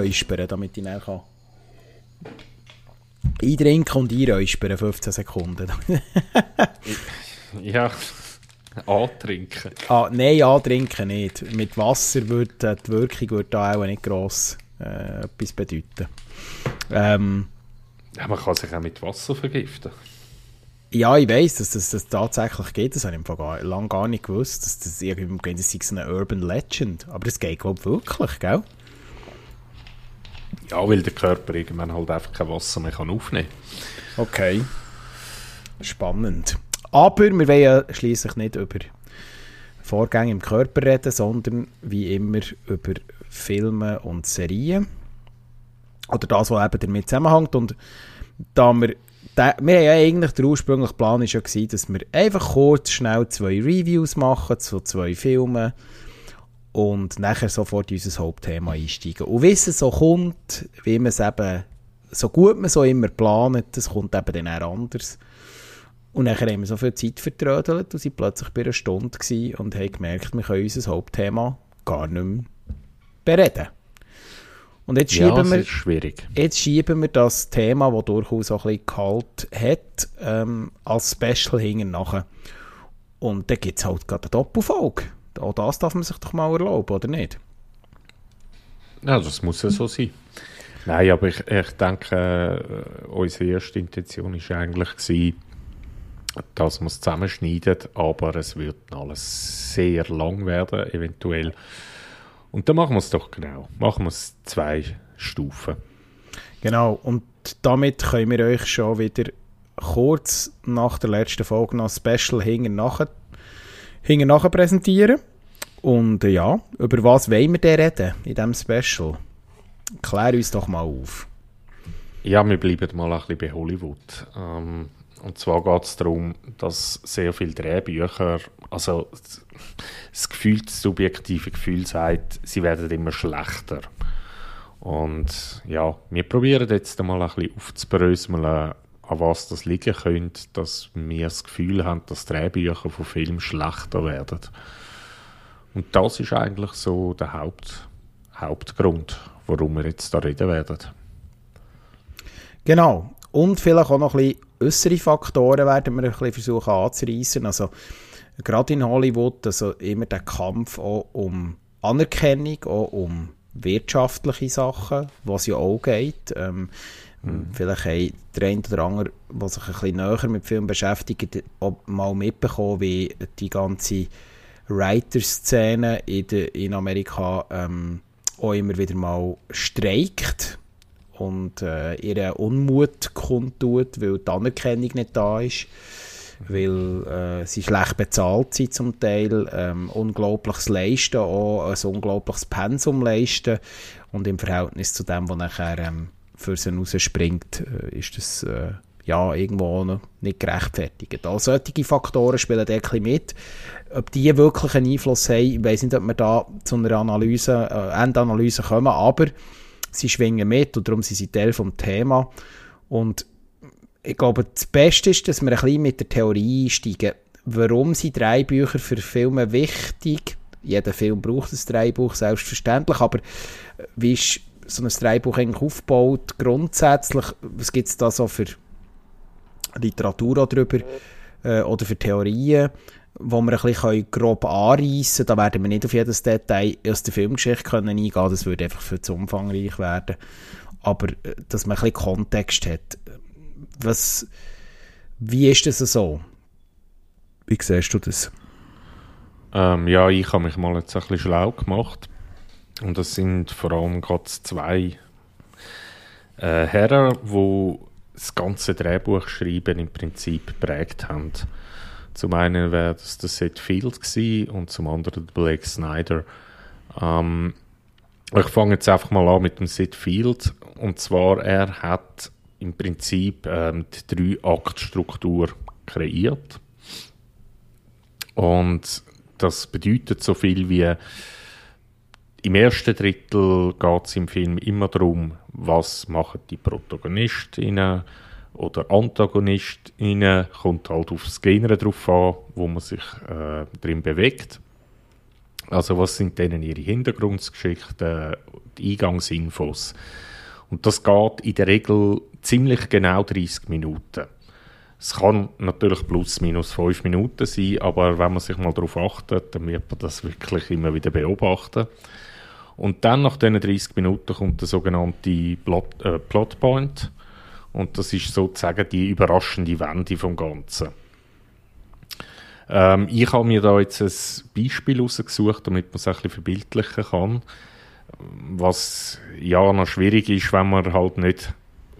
einräuspern, damit ich dann kann eintrinken und einräuspern, 15 Sekunden. ja, antrinken. Ah, nein, antrinken nicht. Mit Wasser würde die Wirkung würde da auch nicht gross äh, etwas bedeuten. Ähm, ja, man kann sich auch mit Wasser vergiften. Ja, ich weiß, dass das, das tatsächlich geht. Das habe ich gar, lange gar nicht gewusst. Dass das irgendwie das ist eine Urban Legend. Aber es geht, glaube ich, wirklich, gell? Ja, weil der Körper irgendwann halt einfach kein Wasser mehr kann aufnehmen. Okay. Spannend. Aber wir wollen ja schließlich nicht über Vorgänge im Körper reden, sondern wie immer über Filme und Serien. Oder das, was eben damit zusammenhängt. Und da wir der, wir haben ja eigentlich, der ursprüngliche Plan war ja, gewesen, dass wir einfach kurz, schnell zwei Reviews machen zu zwei Filmen und nachher sofort in unser Hauptthema einsteigen. Und wie es so kommt, wie man es eben, so gut man so immer plant, das kommt eben dann auch anders. Und nachher haben wir so viel Zeit vertrödelt und sind plötzlich bei einer Stunde und haben gemerkt, wir können unser Hauptthema gar nicht mehr bereden. Und jetzt schieben, ja, wir, schwierig. jetzt schieben wir das Thema, das durchaus auch ein bisschen kalt hat, ähm, als Special hinten nachher. Und dann gibt es halt gerade eine Doppelfolge. Auch das darf man sich doch mal erlauben, oder nicht? Ja, das muss ja so sein. Nein, aber ich, ich denke, äh, unsere erste Intention war eigentlich, gewesen, dass wir es zusammenschneiden, aber es wird alles sehr lang werden, eventuell. Und dann machen wir es doch genau. Machen wir es zwei Stufen. Genau, und damit können wir euch schon wieder kurz nach der letzten Folge noch Special hinten nachher, hinten nachher präsentieren. Und äh, ja, über was wollen wir denn reden in diesem Special? Klär uns doch mal auf. Ja, wir bleiben mal ein bisschen bei Hollywood. Ähm, und zwar geht es darum, dass sehr viele Drehbücher, also das Gefühl, das subjektive Gefühl sagt, sie werden immer schlechter. Und ja, wir probieren jetzt einmal ein bisschen aufzubröseln, an was das liegen könnte, dass wir das Gefühl haben, dass Drehbücher von Filmen schlechter werden. Und das ist eigentlich so der Haupt, Hauptgrund, warum wir jetzt da reden werden. Genau. Und vielleicht auch noch ein bisschen äußere Faktoren werden wir ein bisschen versuchen anzureissen. Also, gerade in Hollywood, also immer der Kampf auch um Anerkennung, auch um wirtschaftliche Sachen, was ja auch geht. Ähm, mhm. Vielleicht haben der eine oder andere, der sich ein bisschen näher mit Film beschäftigt, auch mal mitbekommen, wie die ganze Writer-Szene in, in Amerika ähm, auch immer wieder mal streikt und äh, ihren Unmut kundtut, weil die Anerkennung nicht da ist, weil äh, sie schlecht bezahlt sind zum Teil, ähm, unglaubliches Leisten, auch ein unglaubliches Pensum leisten und im Verhältnis zu dem, was nachher ähm, für sie rausspringt, äh, ist das äh, ja, irgendwo noch nicht gerechtfertigt. Also solche Faktoren spielen da ein mit. Ob die wirklich einen Einfluss haben, ich weiß nicht, ob wir da zu einer Analyse, äh, Endanalyse kommen, aber sie schwingen mit und darum sind sie Teil vom Thema. Und ich glaube, das Beste ist, dass wir ein bisschen mit der Theorie einsteigen. Warum sind drei Bücher für Filme wichtig? Jeder Film braucht ein Dreibuch, selbstverständlich, aber wie ist so ein Dreibuch eigentlich aufgebaut? Grundsätzlich, was gibt es da so für Literatur darüber äh, oder für Theorien? Wo wir ein bisschen grob anreißen können. Da werden wir nicht auf jedes Detail aus der Filmgeschichte können eingehen können. Das würde einfach viel zu umfangreich werden. Aber, äh, dass man ein bisschen Kontext hat. Was, wie ist das so? Wie siehst du das? Ähm, ja, ich habe mich mal jetzt ein bisschen schlau gemacht. Und das sind vor allem gerade zwei äh, Herren, die das ganze Drehbuch schreiben im Prinzip geprägt haben. Zum einen wäre das der Seth Field gewesen und zum anderen der Blake Snyder. Ähm, ich fange jetzt einfach mal an mit dem Sid Field. Und zwar, er hat im Prinzip ähm, die Drei-Akt-Struktur kreiert. Und das bedeutet so viel wie im ersten Drittel geht es im Film immer darum, was machen die Protagonistinnen oder Antagonist rein, kommt halt auf das Genre drauf an, wo man sich äh, drin bewegt. Also was sind denn ihre Hintergrundgeschichten, die Eingangsinfos. Und das geht in der Regel ziemlich genau 30 Minuten. Es kann natürlich plus minus 5 Minuten sein, aber wenn man sich mal darauf achtet, dann wird man das wirklich immer wieder beobachten. Und dann nach diesen 30 Minuten kommt der sogenannte Plot, äh, Plotpoint. Und das ist sozusagen die überraschende Wende vom Ganzen. Ähm, ich habe mir da jetzt ein Beispiel rausgesucht, damit man es ein bisschen verbildlichen kann. Was ja noch schwierig ist, wenn man halt nicht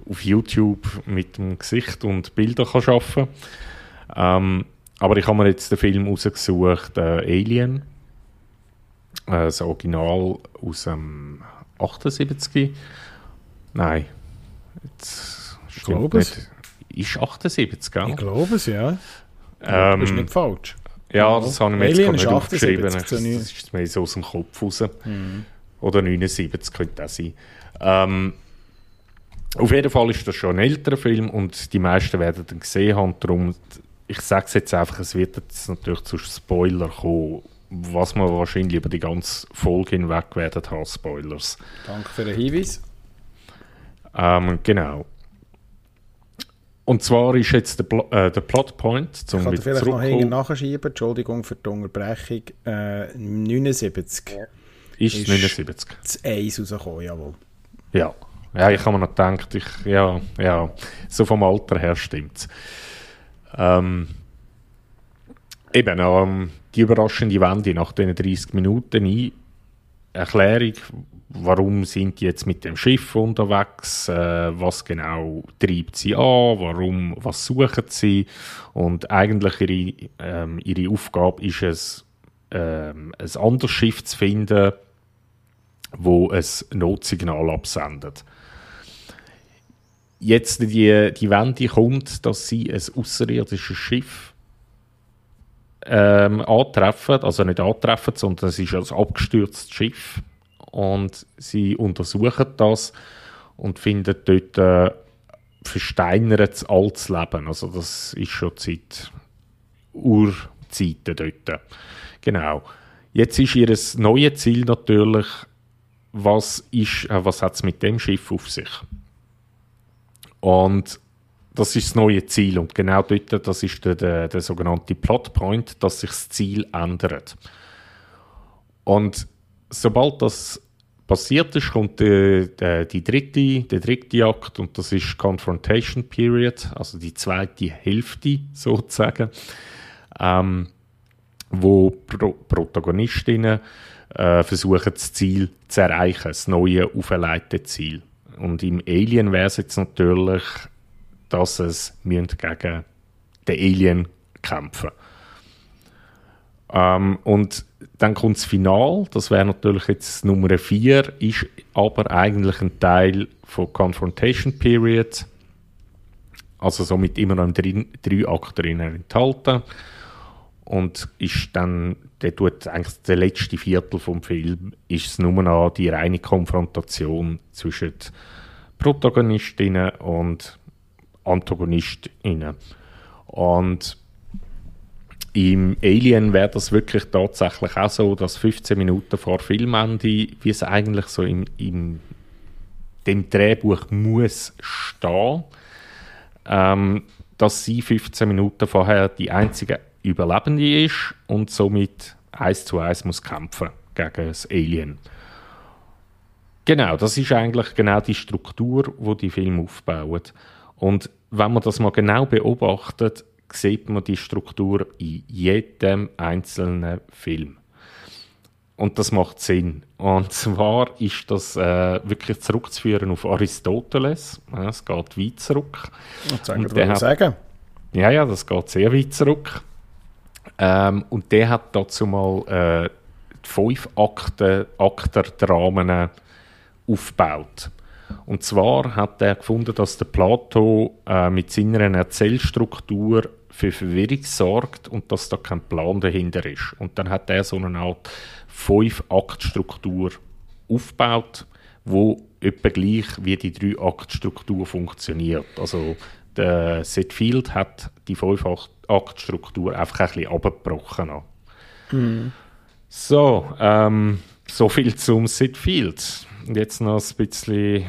auf YouTube mit dem Gesicht und Bildern kann arbeiten kann. Ähm, aber ich habe mir jetzt den Film rausgesucht, äh, Alien. Äh, das Original aus dem 78. Nein. Jetzt ich glaube es. Ist 78, gell? Ich glaube es, ja. Ähm, das ist nicht falsch. Ja, das habe ich mir jetzt Alien gar nicht aufgeschrieben. 78, Das ist mir so aus dem Kopf raus. Mhm. Oder 79 könnte das sein. Ähm, auf jeden Fall ist das schon ein älterer Film und die meisten werden ihn gesehen haben. Darum, ich sage es jetzt einfach, es wird jetzt natürlich zu Spoiler kommen, was wir wahrscheinlich über die ganze Folge hinweg werden haben, Spoilers. Danke für den Hinweis. Ähm, genau. Und zwar ist jetzt der, Pl äh, der Plotpoint, Ich zum kann dir wieder vielleicht noch hinten nachschieben. Entschuldigung für die Unterbrechung. Äh, 79. ist ist- 79. Das Eis rausgekommen, jawohl. Ja. Ja, ich habe mir noch gedacht, ich, ja, ja, so vom Alter her stimmt ähm, Eben, ähm, die überraschende Wende nach den 30 Minuten ein, Erklärung, warum sind die jetzt mit dem Schiff unterwegs, äh, was genau treibt sie an, warum, was suchen sie? Und eigentlich ihre, ähm, ihre Aufgabe ist es, ähm, ein anderes Schiff zu finden, wo ein Notsignal absendet. Jetzt die, die Wende kommt, dass sie ein außerirdisches Schiff ähm, antreffen, also nicht antreffen, sondern es ist ein abgestürztes Schiff und sie untersuchen das und finden dort äh, versteinertes altes Leben. Also das ist schon seit Urzeiten dort. Genau. Jetzt ist ihr neues Ziel natürlich, was, äh, was hat es mit dem Schiff auf sich? Und das ist das neue Ziel. Und genau dort, das ist der, der, der sogenannte Plotpoint, dass sich das Ziel ändert. Und sobald das passiert ist, kommt die, die, die dritte, der dritte Akt und das ist Confrontation Period, also die zweite Hälfte sozusagen, ähm, wo Pro Protagonistinnen äh, versuchen, das Ziel zu erreichen, das neue auferlegte Ziel. Und im Alien wäre es jetzt natürlich, dass es gegen den Alien kämpfen. Ähm, Und dann kommt das Final, das wäre natürlich jetzt Nummer 4, ist aber eigentlich ein Teil von Confrontation Period, also somit immer noch im drei, drei Akt drin enthalten. Und ist dann, der tut eigentlich der letzte Viertel vom Film, ist es nur noch die reine Konfrontation zwischen Protagonistinnen und Antagonistinnen. Und im Alien wäre das wirklich tatsächlich auch so, dass 15 Minuten vor Filmende, wie es eigentlich so im, im dem Drehbuch muss stehen, ähm, dass sie 15 Minuten vorher die einzige Überlebende ist und somit eins zu eins muss kämpfen gegen das Alien. Genau, das ist eigentlich genau die Struktur, wo die Film aufbaut. Und wenn man das mal genau beobachtet, sieht man die Struktur in jedem einzelnen Film. Und das macht Sinn. Und zwar ist das äh, wirklich zurückzuführen auf Aristoteles. Ja, es geht weit zurück. Und Und sagen, der was hat- sagen. Ja, ja, das geht sehr weit zurück. Ähm, und der hat dazu mal äh, fünf Akte, Akterdramen aufgebaut. Und zwar hat er gefunden, dass der Plato äh, mit seiner Erzählstruktur für Verwirrung sorgt und dass da kein Plan dahinter ist. Und dann hat er so eine Art Fünf-Akt-Struktur aufgebaut, wo etwa gleich wie die Drei-Akt-Struktur funktioniert. Also der Seth Field hat die Fünf-Akt-Struktur einfach ein bisschen abgebrochen. So, ähm, so viel zum Sid Field. Jetzt noch ein bisschen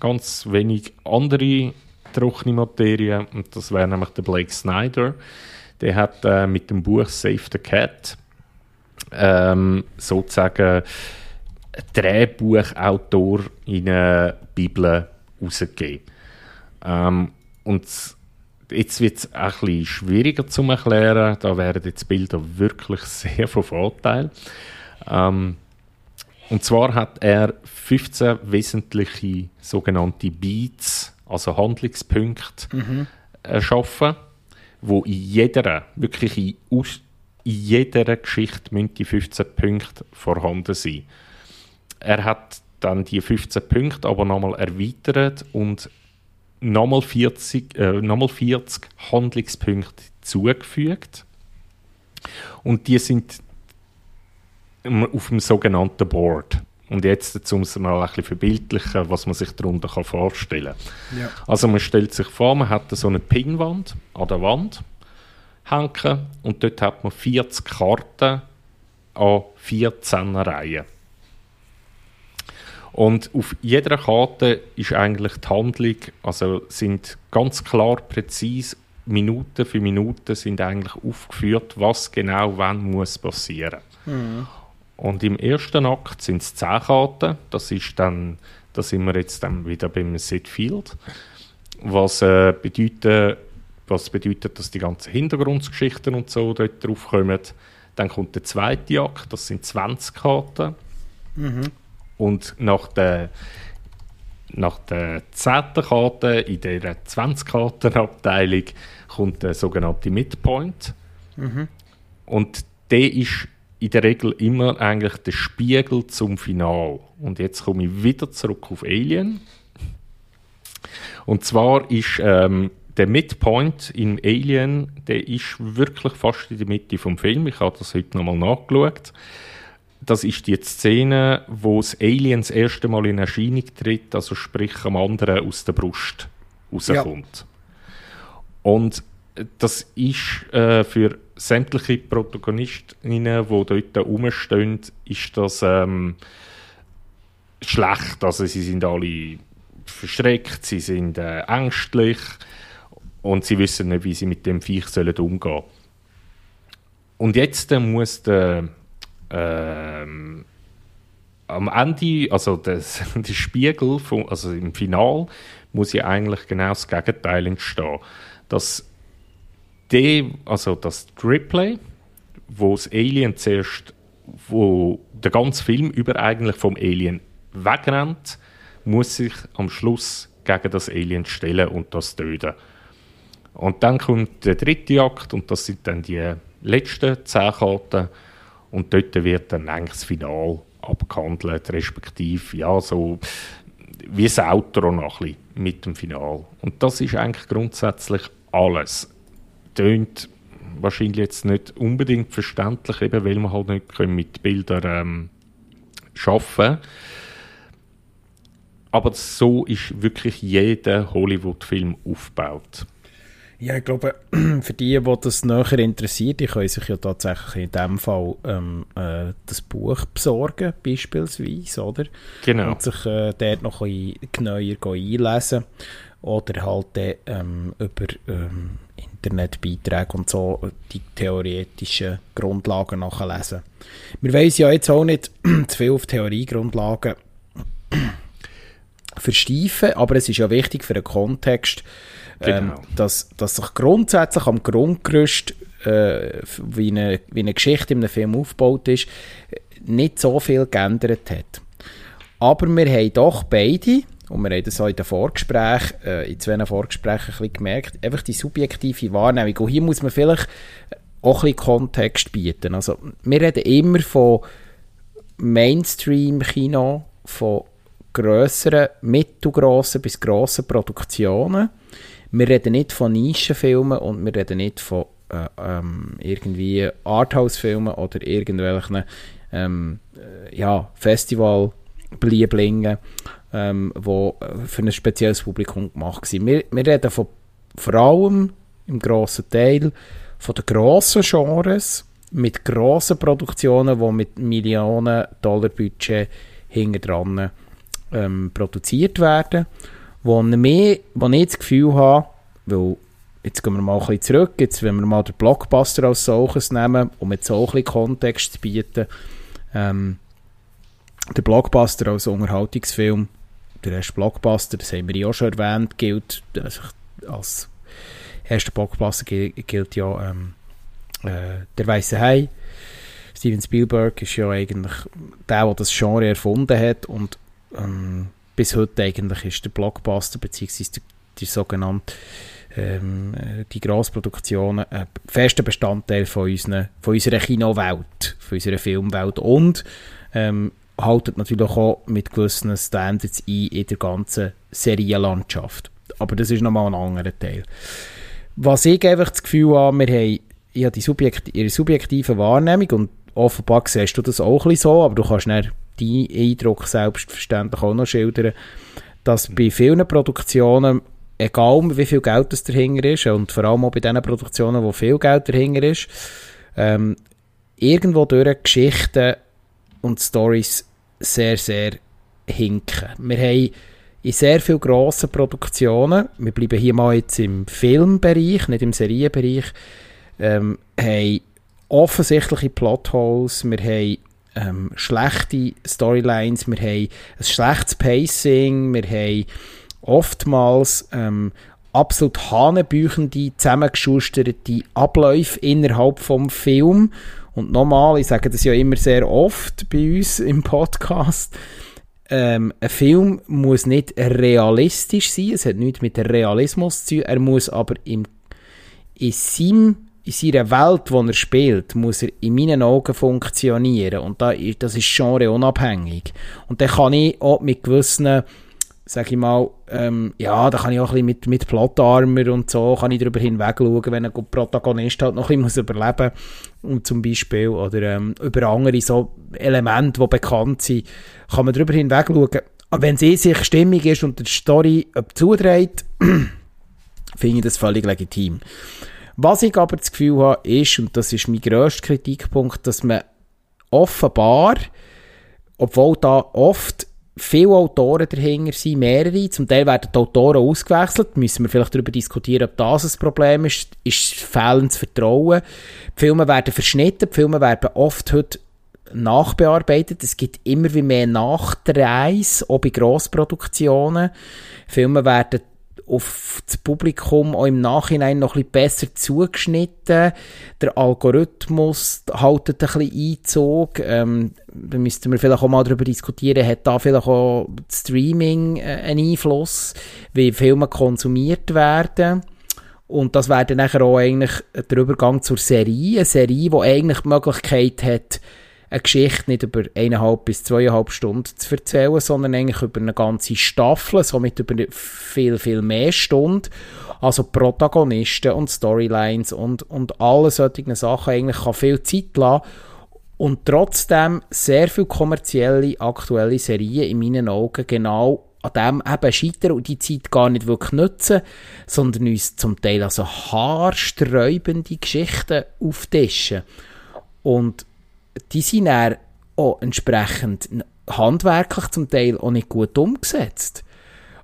ganz wenig andere trockene Materie. Und das wäre nämlich der Blake Snyder. Der hat äh, mit dem Buch Save the Cat ähm, sozusagen Drehbuchautor in eine Bibel rausgegeben. Ähm, und jetzt wird es ein bisschen schwieriger zu erklären. Da wären jetzt Bilder wirklich sehr von Vorteil. Ähm, und zwar hat er 15 wesentliche sogenannte Beats, also Handlungspunkte, mhm. erschaffen, wo in jeder, wirklich in, in jeder Geschichte müssen die 15 Punkte vorhanden sein. Er hat dann die 15 Punkte aber nochmal erweitert und nochmal 40, äh, nochmal 40 Handlungspunkte zugefügt. Und die sind auf dem sogenannten Board. Und jetzt, um es mal ein bisschen verbildlichen, was man sich darunter vorstellen kann. Ja. Also man stellt sich vor, man hat so eine Pinwand an der Wand hängen und dort hat man 40 Karten an 14 Reihen. Und auf jeder Karte ist eigentlich die Handlung, also sind ganz klar, präzise, Minute für Minute sind eigentlich aufgeführt, was genau wann muss passieren. Mhm. Und im ersten Akt sind es 10 Karten, das ist dann, da sind wir jetzt dann wieder beim Set Field, was äh, bedeutet, was bedeutet, dass die ganzen Hintergrundgeschichten und so dort drauf kommen. Dann kommt der zweite Akt, das sind 20 Karten. Mhm. Und nach der, nach der zehnten Karte, in der 20-Karten-Abteilung, kommt der sogenannte Midpoint. Mhm. Und der ist in der Regel immer eigentlich der Spiegel zum Final. Und jetzt komme ich wieder zurück auf Alien. Und zwar ist ähm, der Midpoint in Alien, der ist wirklich fast in der Mitte vom Film. Ich habe das heute nochmal nachgeschaut das ist die Szene, wo das Alien das erste Mal in Erscheinung tritt, also sprich am anderen aus der Brust rauskommt. Ja. Und das ist äh, für sämtliche Protagonistinnen, die dort rumstehen, ist das ähm, schlecht. Also sie sind alle verschreckt, sie sind äh, ängstlich und sie wissen nicht, wie sie mit dem Viech sollen umgehen Und jetzt äh, muss der ähm, am Ende, also das, der Spiegel, vom, also im Final, muss ja eigentlich genau das Gegenteil entstehen. Dass die, also das Replay, wo das Alien zuerst, wo der ganze Film über eigentlich vom Alien wegrennt, muss sich am Schluss gegen das Alien stellen und das töten. Und dann kommt der dritte Akt und das sind dann die letzten zehn Karten und dort wird dann eigentlich das Final abgehandelt, respektive ja, so wie das Outro noch ein bisschen mit dem Final. Und das ist eigentlich grundsätzlich alles. Tönt wahrscheinlich jetzt nicht unbedingt verständlich, eben weil man halt nicht mit Bildern ähm, arbeiten. Aber so ist wirklich jeder Hollywood-Film aufgebaut. Ja, ich glaube, für die, die das näher interessiert, die können sich ja tatsächlich in dem Fall ähm, äh, das Buch besorgen, beispielsweise, oder? Genau. Und sich äh, dort noch ein genauer einlesen. Oder halt ähm, über ähm, Internetbeiträge und so die theoretischen Grundlagen nachlesen. Wir wollen ja jetzt auch nicht zu viel auf Theoriegrundlagen versteifen, aber es ist ja wichtig für den Kontext, ähm, genau. dass, dass sich grundsätzlich am Grundgerüst, äh, wie, eine, wie eine Geschichte in einem Film aufgebaut ist, nicht so viel geändert hat. Aber wir haben doch beide, und wir haben das auch in den Vorgesprächen, äh, in zwei Vorgesprächen ein bisschen gemerkt, einfach die subjektive Wahrnehmung. Und hier muss man vielleicht auch ein bisschen Kontext bieten. Also, wir reden immer von Mainstream-Kino, von grösseren, mittelgrossen bis grossen Produktionen wir reden nicht von Nischenfilmen und wir reden nicht von äh, ähm, irgendwie Arthouse-Filmen oder irgendwelchen ähm, äh, ja, Festival Blieblingen, ähm, wo äh, für ein spezielles Publikum gemacht sind. Wir, wir reden von, vor allem im grossen Teil von den grossen Genres, mit grossen Produktionen, die mit Millionen Dollar Budget hinten dran ähm, produziert werden, wo, mehr, wo ich das Gefühl habe, weil jetzt gehen wir mal ein bisschen zurück, jetzt wenn wir mal den Blockbuster als solches nehmen, um jetzt so ein bisschen Kontext zu bieten, ähm, der Blockbuster als Unterhaltungsfilm, der erste Blockbuster, das haben wir ja auch schon erwähnt, gilt also als erster Blockbuster gilt ja ähm, äh, Der Weiße Hai. Steven Spielberg ist ja eigentlich der, der das Genre erfunden hat und ähm, bis heute eigentlich ist der Blockbuster beziehungsweise die, sogenannte ähm, die Grossproduktionen ein fester Bestandteil von, unseren, von unserer Kinowelt, von unserer Filmwelt und ähm, haltet natürlich auch mit gewissen Standards ein in der ganzen Serienlandschaft. Aber das ist nochmal ein anderer Teil. Was ich einfach das Gefühl habe, wir haben ja die subjekt ihre subjektive Wahrnehmung und offenbar siehst du das auch ein so, aber du kannst nicht deinen Eindruck selbstverständlich auch noch schildern, dass bei vielen Produktionen, egal wie viel Geld das dahinter ist und vor allem auch bei diesen Produktionen, wo viel Geld dahinter ist, ähm, irgendwo durch Geschichten und Stories sehr, sehr hinken. Wir haben in sehr vielen grossen Produktionen, wir bleiben hier mal jetzt im Filmbereich, nicht im Serienbereich, ähm, haben offensichtliche Plotholes, wir haben ähm, schlechte Storylines, wir haben ein schlechtes Pacing, wir haben oftmals ähm, absolut hanebüchende, zusammengeschusterte Abläufe innerhalb vom Film und nochmal, ich sage das ja immer sehr oft bei uns im Podcast, ähm, ein Film muss nicht realistisch sein, es hat nichts mit Realismus zu tun, er muss aber im, in, seinem, in seiner Welt, wo er spielt, muss er in meinen Augen funktionieren und da, das ist genre unabhängig. Und dann kann ich auch mit gewissen sag ich mal, ähm, ja, da kann ich auch ein bisschen mit, mit Plot-Armor und so, kann ich darüber hinweg schauen, wenn ein Protagonist halt noch ein bisschen überleben muss, zum Beispiel, oder ähm, über andere so Elemente, die bekannt sind, kann man darüber hinweg schauen. Aber wenn sie sich stimmig ist und die Story zudreht, finde ich das völlig legitim. Was ich aber das Gefühl habe, ist, und das ist mein grösster Kritikpunkt, dass man offenbar, obwohl da oft viele Autoren dahinter sind, mehrere. Zum Teil werden die Autoren ausgewechselt. Müssen wir vielleicht darüber diskutieren, ob das ein Problem ist. Ist fehlendes Vertrauen. Die Filme werden verschnitten. Die Filme werden oft heute nachbearbeitet. Es gibt immer wie mehr Nachdrehs, auch bei Grossproduktionen. Filme werden auf das Publikum auch im Nachhinein noch ein besser zugeschnitten. Der Algorithmus haltet ein bisschen Einzug. Ähm, da müssten wir vielleicht auch mal darüber diskutieren, hat da vielleicht auch Streaming äh, einen Einfluss, wie Filme konsumiert werden. Und das wäre dann auch eigentlich der Übergang zur Serie. Eine Serie, die eigentlich die Möglichkeit hat, eine Geschichte nicht über eineinhalb bis zweieinhalb Stunden zu erzählen, sondern eigentlich über eine ganze Staffel, somit über viel, viel mehr Stunden. Also Protagonisten und Storylines und, und alle solche Sachen eigentlich kann viel Zeit lassen und trotzdem sehr viel kommerzielle, aktuelle Serien in meinen Augen genau an dem eben scheitern und die Zeit gar nicht wirklich nutzen, sondern uns zum Teil also haarsträubende Geschichten auftischen. Und die sind dann auch entsprechend handwerklich zum Teil auch nicht gut umgesetzt.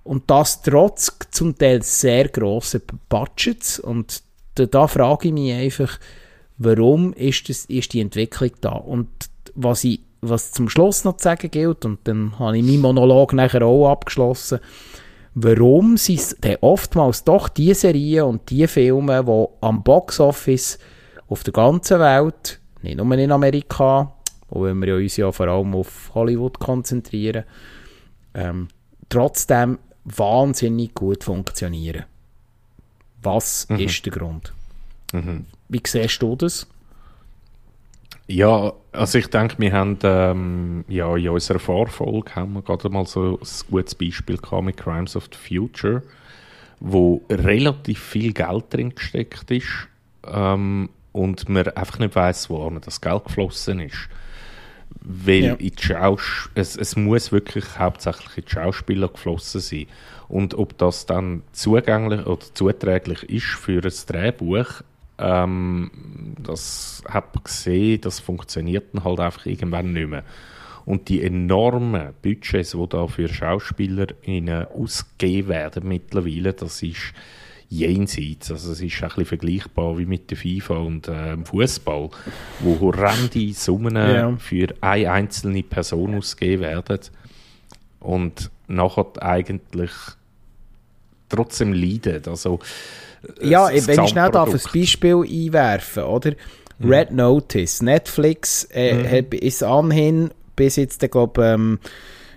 Und das trotz zum Teil sehr grossen Budgets. Und da, da frage ich mich einfach, warum ist, das, ist die Entwicklung da? Und was, ich, was zum Schluss noch zu sagen gilt, und dann habe ich meinen Monolog nachher auch abgeschlossen, warum sind es oftmals doch die Serien und die Filme, die am Boxoffice auf der ganzen Welt nicht nur in Amerika, wo wir uns ja vor allem auf Hollywood konzentrieren, ähm, trotzdem wahnsinnig gut funktionieren. Was mhm. ist der Grund? Mhm. Wie siehst du das? Ja, also ich denke, wir haben ähm, ja, in unserer Vorfolge haben wir gerade mal so ein gutes Beispiel gehabt mit Crimes of the Future, wo relativ viel Geld drin gesteckt ist ähm, und man einfach nicht weiß, wo das Geld geflossen ist. Weil ja. in es, es muss wirklich hauptsächlich in die Schauspieler geflossen sein. Und ob das dann zugänglich oder zuträglich ist für ein Drehbuch, ähm, das hat man gesehen, das funktioniert dann halt einfach irgendwann nicht mehr. Und die enormen Budgets, die da für Schauspieler ausgegeben werden mittlerweile, das ist jenseits. Also es ist ein bisschen vergleichbar wie mit der FIFA und äh, Fußball, wo horrende Summen ja. für eine einzelne Person ausgegeben werden und nachher eigentlich trotzdem leiden. Also, ja, wenn ich schnell darf, ein Beispiel einwerfen, oder? Hm. Red Notice, Netflix äh, mhm. ist anhin bis jetzt, glaube ähm,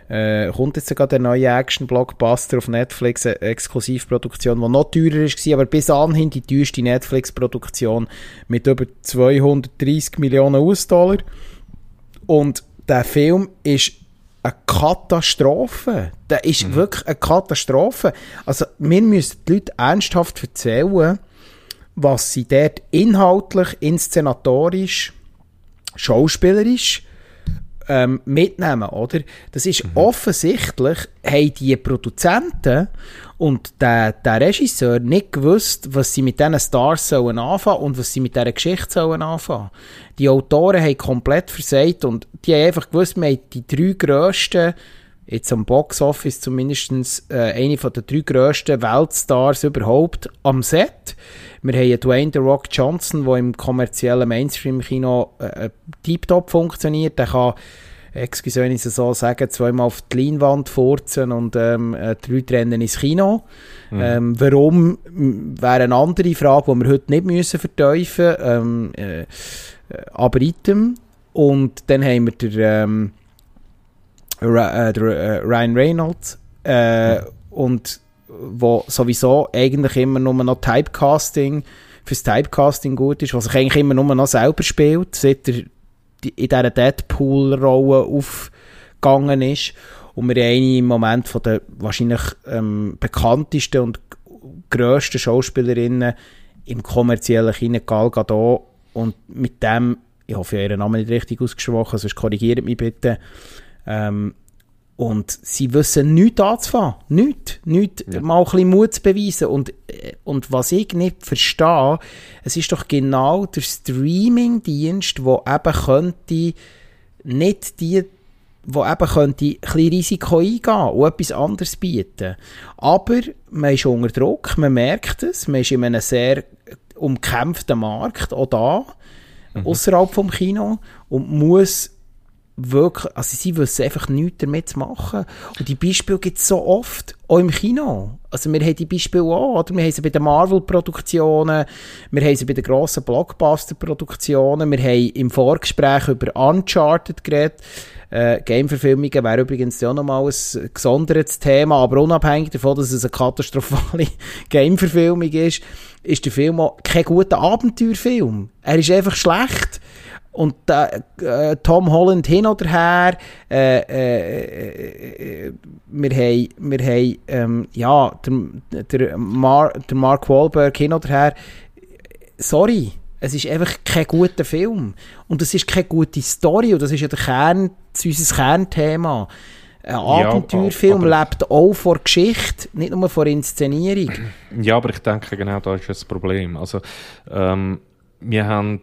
äh, kommt jetzt sogar der neue Action-Blockbuster auf Netflix, eine Exklusivproduktion, die noch teurer war, aber bis anhin die teuerste Netflix-Produktion mit über 230 Millionen US-Dollar. Und der Film ist eine Katastrophe. Der ist mhm. wirklich eine Katastrophe. Also, wir müssen die Leute ernsthaft erzählen, was sie dort inhaltlich, inszenatorisch, schauspielerisch ähm, mitnehmen, oder? Das ist mhm. offensichtlich, haben die Produzenten und der, der Regisseur nicht gewusst, was sie mit diesen Stars sollen anfangen und was sie mit dieser Geschichte sollen anfangen. Die Autoren haben komplett versagt und die haben einfach gewusst, wir haben die drei grössten jetzt am Boxoffice zumindest äh, eine den drei grössten Weltstars überhaupt am Set. Wir haben Dwayne The Rock Johnson, der im kommerziellen Mainstream-Kino äh, äh tiptop funktioniert. Der kann, excuse wenn ich es so sagen, zweimal auf die Leinwand furzen und ähm, äh, drei Rennen ins Kino. Mhm. Ähm, warum, wäre eine andere Frage, die wir heute nicht müssen verteufeln müssen. Ähm, äh, aber item. Und dann haben wir den, ähm, äh, der, äh, Ryan Reynolds. Mhm. Und wo sowieso eigentlich immer nur noch Typecasting, fürs Typecasting gut ist, was sich eigentlich immer nur noch selber spielt, seit er in dieser Deadpool-Rolle aufgegangen ist. Und wir haben eine im Moment von den wahrscheinlich ähm, bekanntesten und grössten Schauspielerinnen im kommerziellen Kino Gal Gadot. Und mit dem, ich hoffe, ich habe ihren Namen nicht richtig ausgesprochen, sonst korrigiert mich bitte, ähm, und sie wissen nichts anzufangen. Nichts. Nichts. Ja. Mal ein bisschen Mut zu beweisen. Und, äh, und was ich nicht verstehe, es ist doch genau der Streaming-Dienst, der eben könnte nicht die wo eben könnte ein bisschen Risiko eingehen und etwas anderes bieten. Aber man ist unter Druck, man merkt es, man ist in einem sehr umkämpften Markt, auch da, mhm. außerhalb vom Kino, und muss wirklich, also sie wissen einfach nichts damit zu machen. Und die Beispiele gibt es so oft, auch im Kino. Also wir haben die Beispiele auch, oder? Wir haben sie bei den Marvel-Produktionen, wir haben sie bei den grossen Blockbuster-Produktionen, wir haben im Vorgespräch über Uncharted geredet. Äh, Game-Verfilmungen wäre übrigens auch nochmal ein gesondertes Thema, aber unabhängig davon, dass es eine katastrophale Game-Verfilmung ist, ist der Film auch kein guter Abenteuerfilm. Er ist einfach schlecht. Und äh, Tom Holland hin oder her, äh, äh, äh, wir haben, wir haben ähm, ja, der, der, Mar der Mark Wahlberg hin oder her, sorry, es ist einfach kein guter Film. Und es ist keine gute Story und das ist ja der Kern, unser Kernthema. Ein Abenteuerfilm ja, lebt auch vor Geschichte, nicht nur vor Inszenierung. Ja, aber ich denke, genau da ist das Problem. Also, ähm, wir haben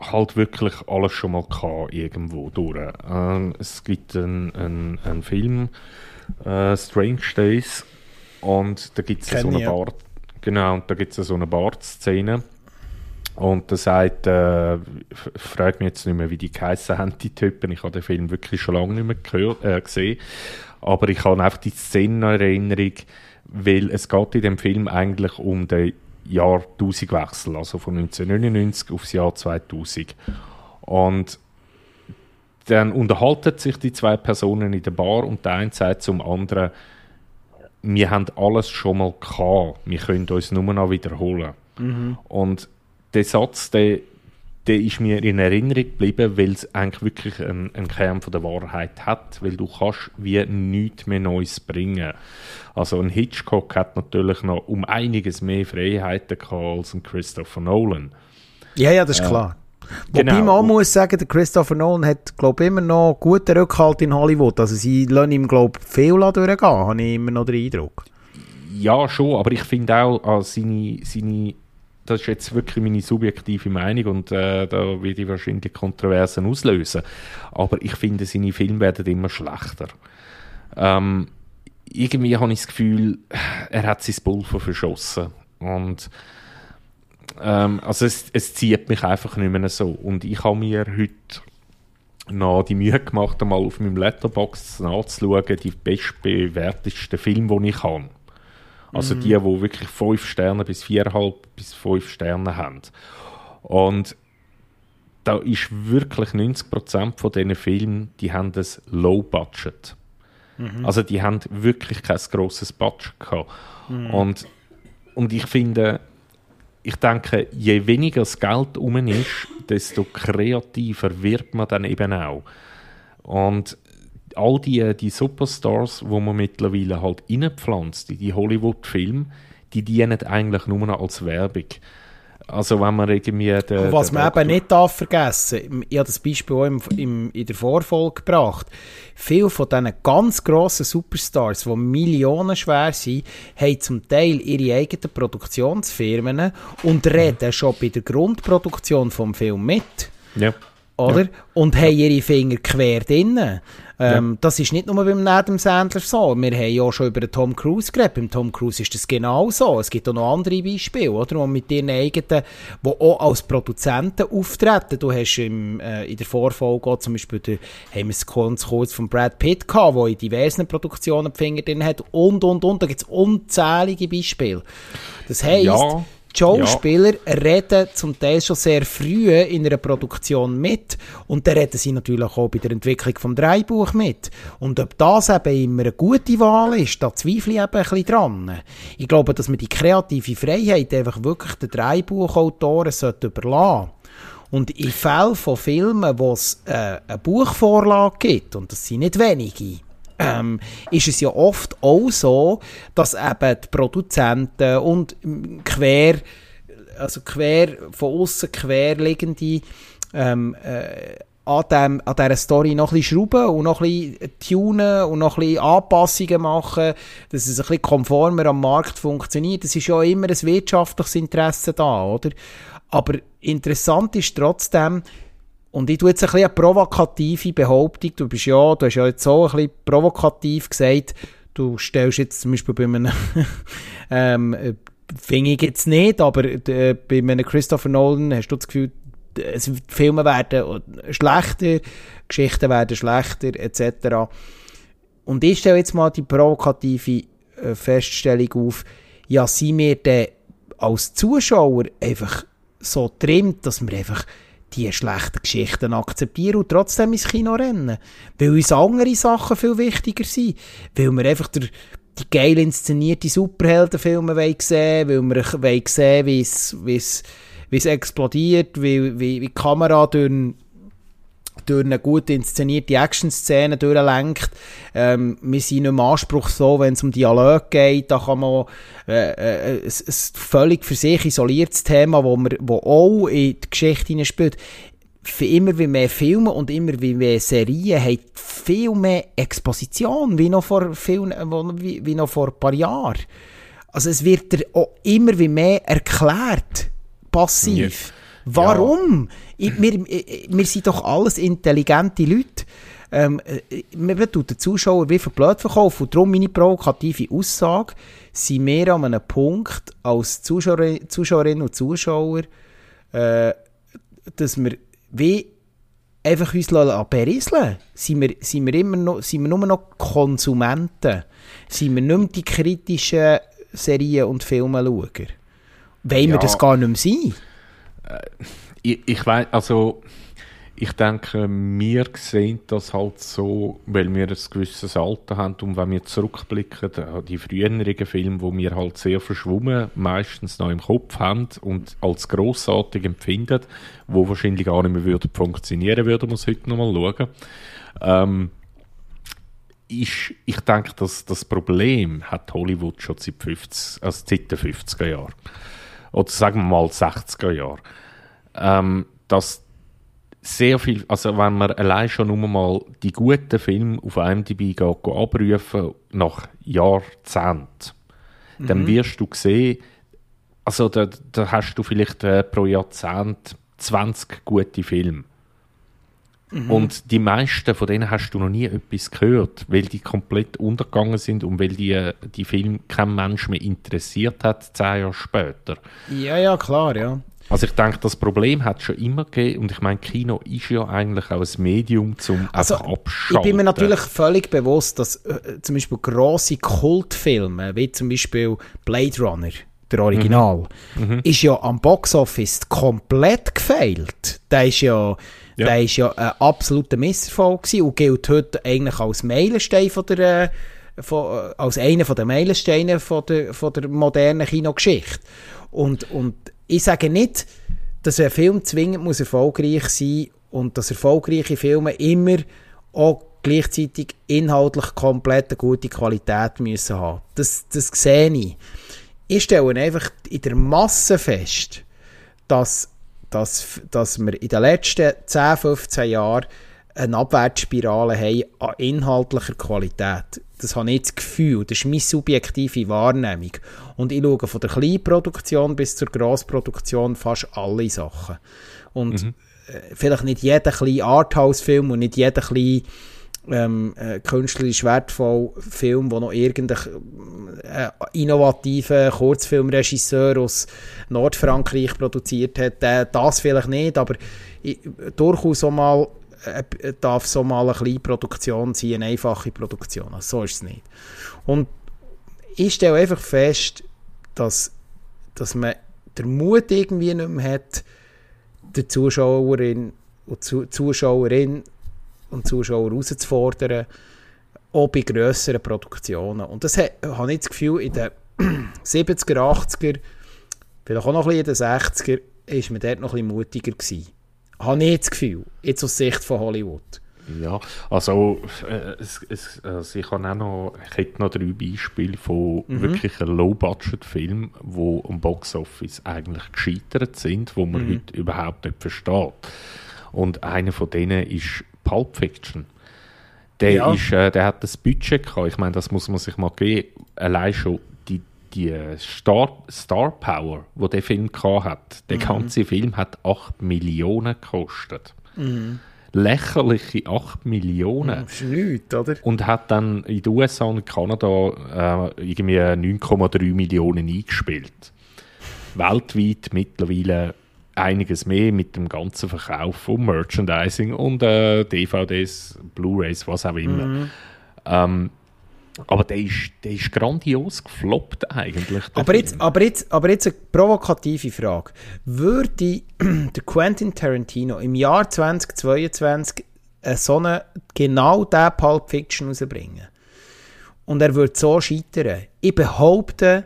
halt wirklich alles schon mal gehabt, irgendwo durch. Ähm, es gibt einen, einen, einen Film, äh, Strange Days, und da gibt es so eine Bart, genau, und da gibt es so eine Bart-Szene. Und da sagt, äh, fragt mich jetzt nicht mehr, wie die geheissen haben, die Typen. Ich habe den Film wirklich schon lange nicht mehr gehört, äh, gesehen. Aber ich habe einfach die Szene in Erinnerung, weil es geht in dem Film eigentlich um den Jahrtausendwechsel, also von 1999 aufs Jahr 2000. Und dann unterhalten sich die zwei Personen in der Bar und der eine sagt zum anderen, wir haben alles schon mal gehabt, wir können uns nur noch wiederholen. Mhm. Und der Satz, der der ist mir in Erinnerung geblieben, weil es eigentlich wirklich einen, einen Kern von der Wahrheit hat, weil du kannst wie nichts mehr Neues bringen. Also ein Hitchcock hat natürlich noch um einiges mehr Freiheiten gehabt als ein Christopher Nolan. Ja, ja, das ist äh, klar. Wobei genau. man auch muss sagen, der Christopher Nolan hat, glaube immer noch guten Rückhalt in Hollywood. Also sie lassen ihm, glaube viel durchgehen, habe ich immer noch den Eindruck. Ja, schon, aber ich finde auch, seine, seine das ist jetzt wirklich meine subjektive Meinung und äh, da werde ich wahrscheinlich Kontroversen auslösen. Aber ich finde, seine Filme werden immer schlechter. Ähm, irgendwie habe ich das Gefühl, er hat sein Pulver verschossen. Und ähm, also es, es zieht mich einfach nicht mehr so. Und ich habe mir heute noch die Mühe gemacht, einmal auf meinem Letterbox nachzuschauen, die bestbewertesten Filme, die ich habe. Also mhm. die, die wirklich 5 Sterne bis 4,5 bis 5 Sterne haben. Und da ist wirklich 90% von diesen Filmen, die haben das Low Budget. Mhm. Also die haben wirklich kein grosses Budget gehabt. Mhm. Und, und ich finde, ich denke, je weniger das Geld um ist, desto kreativer wird man dann eben auch. Und all die, die Superstars, wo man mittlerweile halt reinpflanzt, die Hollywood-Filme, die dienen eigentlich nur noch als Werbung. Also wenn man irgendwie... Den, was man eben nicht darf vergessen, ich habe das Beispiel auch im, im, in der Vorfolge gebracht, viele von diesen ganz grossen Superstars, die Millionen schwer sind, haben zum Teil ihre eigenen Produktionsfirmen und reden schon bei der Grundproduktion vom Film mit. Ja. Oder? Ja. Und haben ihre Finger quer drinnen. Ähm, ja. Das ist nicht nur beim Adam Sandler so. Wir haben ja schon über den Tom Cruise geredet. Beim Tom Cruise ist das genau so. Es gibt auch noch andere Beispiele, oder? Und mit ihren eigenen, die auch als Produzenten auftreten. Du hast im, äh, in der Vorfolge zum Beispiel, der, haben wir es kurz, kurz von Brad Pitt gehabt, der in diversen Produktionen die Finger drin hat. Und, und, und. Da gibt es unzählige Beispiele. Das heisst, ja Schauspieler ja. reden zum Teil schon sehr früh in einer Produktion mit und dann reden sie natürlich auch bei der Entwicklung des Dreibuch mit. Und ob das eben immer eine gute Wahl ist, da zweifle ich eben ein bisschen dran. Ich glaube, dass man die kreative Freiheit einfach wirklich den Dreibuchautoren überlassen sollte. Und in Fällen von Filmen, wo es äh, eine Buchvorlage gibt, und das sind nicht wenige, ähm, ist es ja oft auch so, dass eben die Produzenten und quer, also quer von außen quer liegende ähm, äh, an, dem, an dieser Story noch ein bisschen schrauben und noch ein bisschen tunen und noch ein bisschen Anpassungen machen, dass es ein bisschen konformer am Markt funktioniert. Das ist ja immer ein wirtschaftliches Interesse da, oder? Aber interessant ist trotzdem, und ich tue jetzt ein bisschen eine provokative Behauptung. Du bist ja, du hast ja jetzt so ein bisschen provokativ gesagt, du stellst jetzt zum Beispiel bei einem, ähm, finde ich jetzt nicht, aber äh, bei einem Christopher Nolan hast du das Gefühl, die Filme werden schlechter, Geschichten werden schlechter, etc. Und ich stelle jetzt mal die provokative äh, Feststellung auf, ja, sind wir denn als Zuschauer einfach so trimmt, dass wir einfach die schlechten Geschichten akzeptieren und trotzdem ins Kino rennen. Weil uns andere Sachen viel wichtiger sind. Weil wir einfach der, die geil inszenierte Superheldenfilme wollen sehen weil wir wollen sehen, wie es explodiert, wie, wie, wie die Kamera durch durch eine gut inszenierte Action-Szene durchlenkt. Ähm, wir sind nicht im Anspruch so, wenn es um Dialog geht, da kann man äh, äh, ein, völlig für sich isoliertes Thema, wo, man, wo auch in die Geschichte spielt, für immer wie mehr Filme und immer wie mehr Serien haben viel mehr Exposition, wie noch vor, viel, wie, wie noch vor ein paar Jahren. Also es wird auch immer wie mehr erklärt, passiv. Ja. Warum? Ja. Ich, wir, wir sind doch alles intelligente Leute. Ähm, man äh, tut den Zuschauer wie für blöd verkaufen. Und darum meine provokative Aussage, sind wir an einem Punkt als Zuschauer, Zuschauerinnen und Zuschauer, äh, dass wir wie einfach uns berieseln sind wir, sind wir immer noch, sind wir nur noch Konsumenten. Sind wir nicht mehr die kritischen Serien und Filme schauen. Wollen ja. wir das gar nicht mehr sein? Äh, ich, ich weiß, also ich denke, wir sehen das halt so, weil wir ein gewisses Alter haben und wenn wir zurückblicken, die früheren Filme, die wir halt sehr verschwommen, meistens noch im Kopf haben und als grossartig empfinden, wo wahrscheinlich gar nicht mehr würde funktionieren, würden wir es heute nochmal schauen. Ähm, ich, ich denke, dass das Problem hat Hollywood schon seit, 50, also seit den 50er Jahren. Oder sagen wir mal 60er Jahren ähm, dass sehr viel, also wenn man allein schon nur mal die guten Filme auf IMDb geht, abrufen nach Jahrzehnten, mhm. dann wirst du sehen, also da, da hast du vielleicht äh, pro Jahrzehnt 20 gute Filme. Mhm. Und die meisten von denen hast du noch nie etwas gehört, weil die komplett untergegangen sind und weil die, äh, die Film kein Mensch mehr interessiert hat, zehn Jahre später. Ja, ja, klar, ja. Also ich denke, das Problem hat es schon immer gegeben und ich meine, Kino ist ja eigentlich auch ein Medium zum also, abschalten. Ich bin mir natürlich völlig bewusst, dass äh, zum Beispiel grosse Kultfilme, wie zum Beispiel Blade Runner, der Original, mhm. Mhm. ist ja am Boxoffice komplett gefailt. Der ist ja, ja. Der ist ja ein absoluter Misserfolg und gilt heute eigentlich als Meilenstein von der, äh, von, äh, als einer der Meilensteine von der, von der modernen Kinogeschichte. Und, und ich sage nicht, dass ein Film zwingend muss erfolgreich sein und dass erfolgreiche Filme immer auch gleichzeitig inhaltlich komplett eine gute Qualität müssen haben. Das, das sehe ich. Ich stelle einfach in der Masse fest, dass, dass, dass wir in den letzten 10, 15 Jahren eine Abwärtsspirale haben an inhaltlicher Qualität. Das habe ich das Gefühl, das ist meine subjektive Wahrnehmung. Und ich schaue von der Kleinproduktion bis zur Grossproduktion fast alle Sachen. Und mhm. Äh, vielleicht nicht jeder kleine Arthouse-Film und nicht jeder kleine ähm, äh, künstlerisch wertvoll Film, der noch irgendein äh, innovativer Kurzfilmregisseur aus Nordfrankreich produziert hat, äh, das vielleicht nicht, aber ich, durchaus auch mal äh, darf so mal eine kleine Produktion sein, eine einfache Produktion. Also so ist es nicht. Und ich stelle einfach fest, dass, dass man den Mut irgendwie nicht mehr hat, die Zuschauerin und Zuschauerin und Zuschauer herauszufordern, auch bei grösseren Produktionen. Und das hat, habe ich das Gefühl, in den 70er, 80er, vielleicht auch noch ein bisschen in den 60er, ist man dort noch ein bisschen mutiger gewesen habe ich das Gefühl, jetzt aus Sicht von Hollywood. Ja, also, äh, es, es, also ich, habe auch noch, ich hätte noch drei Beispiele von mhm. wirklich Low-Budget-Filmen, die am Box-Office eigentlich gescheitert sind, wo man mhm. heute überhaupt nicht versteht. Und einer von denen ist Pulp Fiction. Der, ja. ist, äh, der hat das Budget gehabt, ich meine, das muss man sich mal geben, allein schon die Star, Star Power, wo der Film hat, der mhm. ganze Film hat 8 Millionen gekostet. Mhm. Lächerliche 8 Millionen. Das ist nichts, oder? Und hat dann in den USA und Kanada äh, irgendwie 9,3 Millionen eingespielt. Weltweit mittlerweile einiges mehr mit dem ganzen Verkauf von Merchandising und äh, DVDs, Blu-rays, was auch immer. Mhm. Ähm, aber der ist, der ist grandios gefloppt eigentlich. Aber jetzt, aber, jetzt, aber jetzt eine provokative Frage. Würde der Quentin Tarantino im Jahr 2022 so eine, genau diesen Pulp Fiction rausbringen und er würde so scheitern? Ich behaupte,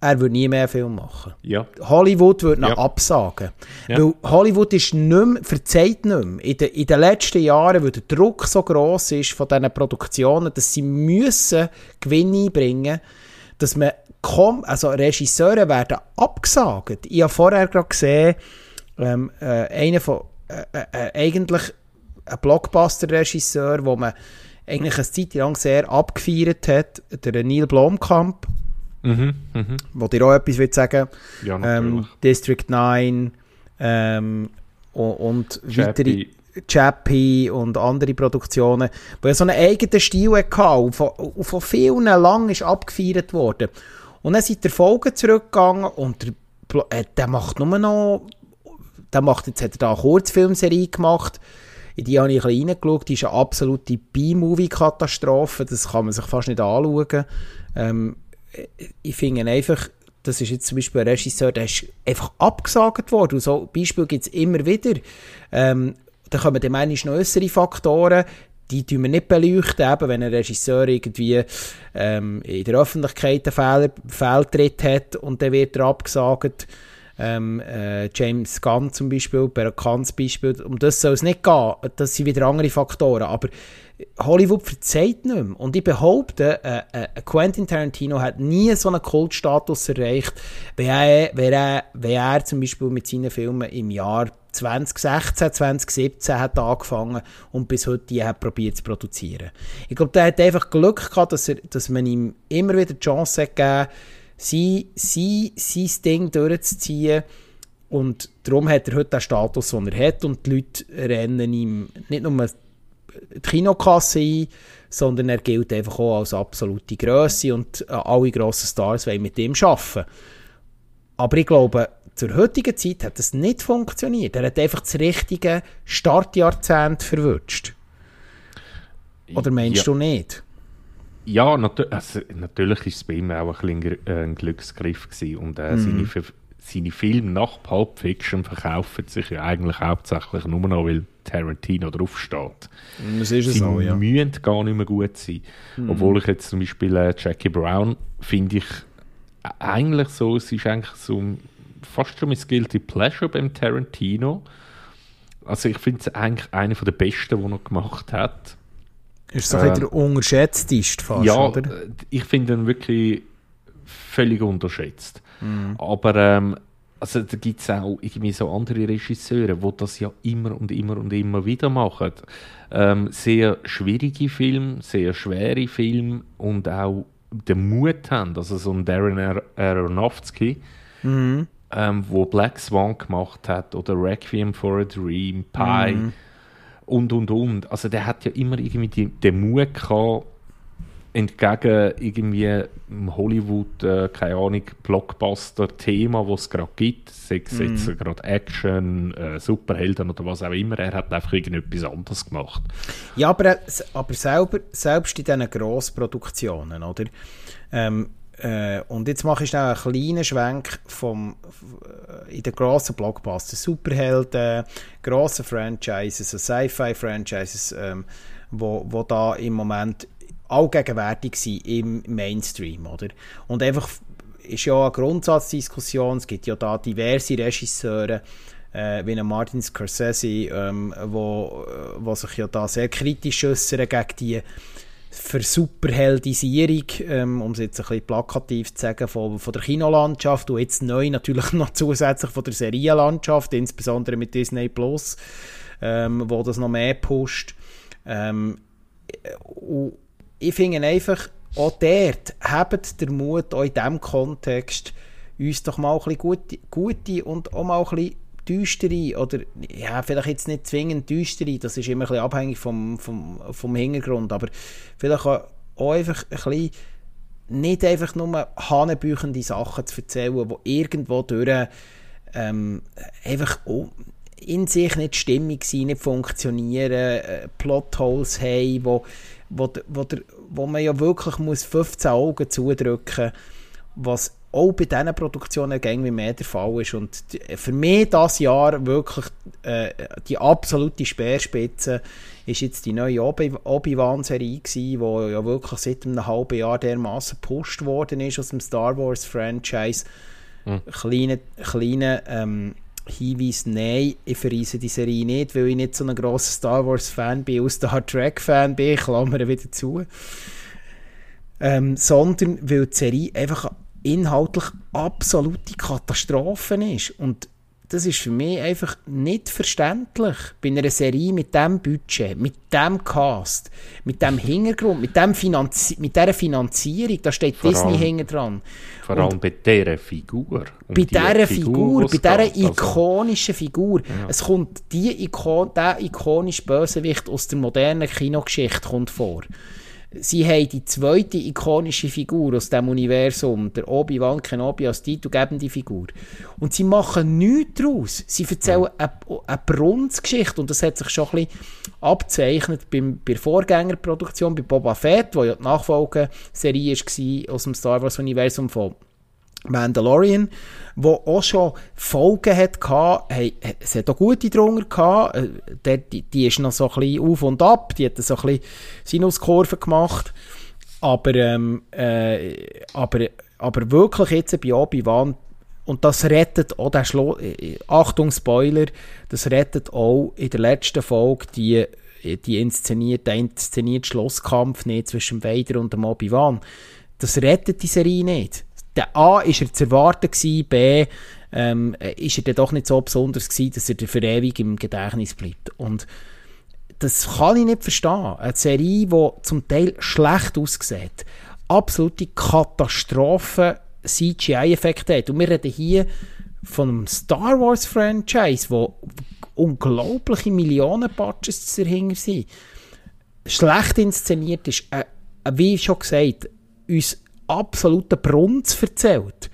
er würde nie mehr einen Film machen. Ja. Hollywood würde ihn ja. absagen. Ja. Weil Hollywood ist nicht mehr, verzeiht nicht mehr. In, de, in den letzten Jahren, weil der Druck so gross ist von diesen Produktionen, dass sie müssen Gewinne einbringen dass man kaum, also Regisseure werden abgesagt. Ich habe vorher gerade gesehen, ähm, äh, einer von, äh, äh, äh eigentlich ein Blockbuster-Regisseur, wo man eigentlich eine Zeit lang sehr abgefeiert hat, der Neil Blomkamp, Mhm, mhm. Wo dir auch etwas will sagen ja, ähm, District 9 ähm, und, und weitere Chappie und andere Produktionen, wo er so einen eigenen Stil hatte und von, und von vielen lang ist abgefeiert worden. Und dann sind die Folgen zurückgegangen und der, äh, der macht nur noch, der macht, jetzt hat er da eine Kurzfilmserie gemacht, in die habe ich ein bisschen reingeschaut, die ist eine absolute B-Movie-Katastrophe, das kann man sich fast nicht anschauen. Ähm, ich finde einfach, das ist jetzt zum Beispiel ein Regisseur, der ist einfach abgesagt worden. Und so Beispiel gibt es immer wieder. Ähm, da kommen dann manchmal noch äußere Faktoren, die tun wir nicht beleuchten, eben, wenn ein Regisseur irgendwie ähm, in der Öffentlichkeit einen Fehler, Fehltritt hat und dann wird er abgesagt. Ähm, äh, James Gunn zum Beispiel, bekanntes Beispiel, um das soll es nicht gehen, das sind wieder andere Faktoren, aber Hollywood verzeiht nicht mehr. Und ich behaupte, äh, äh, Quentin Tarantino hat nie so einen Kultstatus erreicht, wie er, wie, er, wie er zum Beispiel mit seinen Filmen im Jahr 2016, 2017 hat angefangen und bis heute die hat probiert zu produzieren. Ich glaube, der hat einfach Glück gehabt, dass, er, dass man ihm immer wieder die Chance gegeben sein, sein, Ding durchzuziehen. Und darum hat er heute den Status, den er hat. Und die Leute rennen ihm nicht nur Kinokasse ein, sondern er gilt einfach auch als absolute Größe und äh, alle grossen Stars wollen mit ihm arbeiten. Aber ich glaube, zur heutigen Zeit hat das nicht funktioniert. Er hat einfach das richtige Startjahrzehnt verwünscht. Oder meinst ja. du nicht? Ja, nat also, natürlich war es bei ihm auch ein, bisschen ein Glücksgriff gewesen. und äh, mm. seine, seine Filme nach Pulp Fiction verkaufen sich ja eigentlich hauptsächlich nur noch, weil Tarantino draufsteht. Das ist es Sie auch, ja. müssen gar nicht mehr gut sein. Mm. Obwohl ich jetzt zum Beispiel äh, Jackie Brown finde ich äh, eigentlich so, es ist eigentlich so fast schon mein Guilty Pleasure beim Tarantino. Also ich finde es eigentlich einer der besten, den er gemacht hat. Ist so ähm, der unterschätzteste fast, ja, oder? Äh, ich finde ihn wirklich völlig unterschätzt. Mhm. Aber ähm, also da gibt es auch irgendwie so andere Regisseure, die das ja immer und immer und immer wieder machen. Ähm, sehr schwierige Filme, sehr schwere Filme und auch den Mut haben. Also so ein Darren Ar Aronofsky, mhm. ähm, wo Black Swan gemacht hat oder Requiem for a Dream, Pie Mhm. und und und. Also der hat ja immer irgendwie die, den Mut gehabt, entgegen irgendwie Hollywood, äh, keine Ahnung, Blockbuster-Thema, das es gerade gibt, sei es jetzt gerade Action, äh, Superhelden oder was auch immer, er hat einfach irgendetwas anderes gemacht. Ja, aber, aber selber, selbst in diesen Grossproduktionen, oder? Ähm, äh, und jetzt mache ich schnell einen kleinen Schwenk vom, äh, in den grossen Blockbuster, Superhelden, grossen Franchises, so Sci-Fi-Franchises, ähm, wo, wo da im Moment allgegenwärtig sind im Mainstream, oder? Und einfach ist ja eine Grundsatzdiskussion, es gibt ja da diverse Regisseure, äh, wie Martin Scorsese, ähm, wo, wo sich ja da sehr kritisch äußern gegen die Versuperheldisierung, ähm, um es jetzt ein bisschen plakativ zu sagen, von, von der Kinolandschaft und jetzt neu natürlich noch zusätzlich von der Serienlandschaft, insbesondere mit Disney Plus, ähm, wo das noch mehr pusht. Ähm, und ich finde einfach, auch dort habt der Mut, auch in diesem Kontext, uns doch mal ein bisschen gute, gute und auch mal ein bisschen düstere, oder ja, vielleicht jetzt nicht zwingend düstere, das ist immer ein bisschen abhängig vom, vom, vom Hintergrund, aber vielleicht auch, einfach ein bisschen nicht einfach nur hanebüchende Sachen zu erzählen, die irgendwo durch ähm, einfach in sich nicht stimmig sind, nicht funktionieren, äh, Plotholes haben, wo, wo, wo, der, wo man ja wirklich muss 15 Augen zudrücken was auch bei diesen Produktionen wie mehr der Fall ist. Und für mich das Jahr wirklich äh, die absolute Speerspitze ist jetzt die neue Obi-Wan-Serie gewesen, die ja wirklich seit einem halben Jahr dermaßen gepusht worden ist aus dem Star Wars-Franchise. Mhm. Kleine, kleine ähm, Hinweis, nein, ich verreise die Serie nicht, weil ich nicht so ein grosser Star Wars-Fan bin, auch Star Trek-Fan bin, ich klammere wieder zu. Ähm, sondern weil die Serie einfach inhaltlich absolute Katastrophe ist. Und das ist für mich einfach nicht verständlich. Bei einer Serie mit diesem Budget, mit diesem Cast, mit diesem Hintergrund, mit, dem Finanzi mit dieser Finanzierung, da steht Vor Disney allem- hinten dran. Vor allem bei dieser Figur. Um Bei die dieser Figur, bei dieser geht. Also, ikonischen Figur. Es kommt die Ikon, der ikonische Bösewicht aus der modernen Kinogeschichte kommt vor. Sie haben die zweite ikonische Figur aus dem Universum, der Obi-Wan Kenobi als titelgebende Figur. Und sie machen nichts daraus. Sie erzählen eine, eine Brunzgeschichte und das hat sich schon ein bisschen abzeichnet beim, bei der Vorgängerproduktion, bei Boba Fett, wo ja die Nachfolgeserie war aus dem Star Wars-Universum von Mandalorian, wo auch schon Folgen hat hey, es hat auch gute drunter gehabt, äh, der, die, die ist noch so ein bisschen auf und ab, die hat so ein bisschen Sinuskurve gemacht, aber, ähm, äh, aber, aber wirklich jetzt bei Obi-Wan, und das rettet auch den Schlo äh, Achtung Spoiler, das rettet auch in der letzten Folge die, die inszenierte, der inszenierte Schlusskampf nicht zwischen Vader und dem Obi-Wan. Das rettet die Serie nicht der A ist er zu erwarten gewesen, B ähm, ist er dann doch nicht so besonders gewesen, dass er für ewig im Gedächtnis bleibt. Und das kann ich nicht verstehen. Eine Serie, die zum Teil schlecht aussieht, absolute Katastrophe CGI-Effekte hat. Und wir reden hier von einem Star Wars-Franchise, wo unglaubliche Millionen-Budgets dahinter sind. Schlecht inszeniert ist, äh, wie schon gesagt, uns absoluten Brunz erzählt.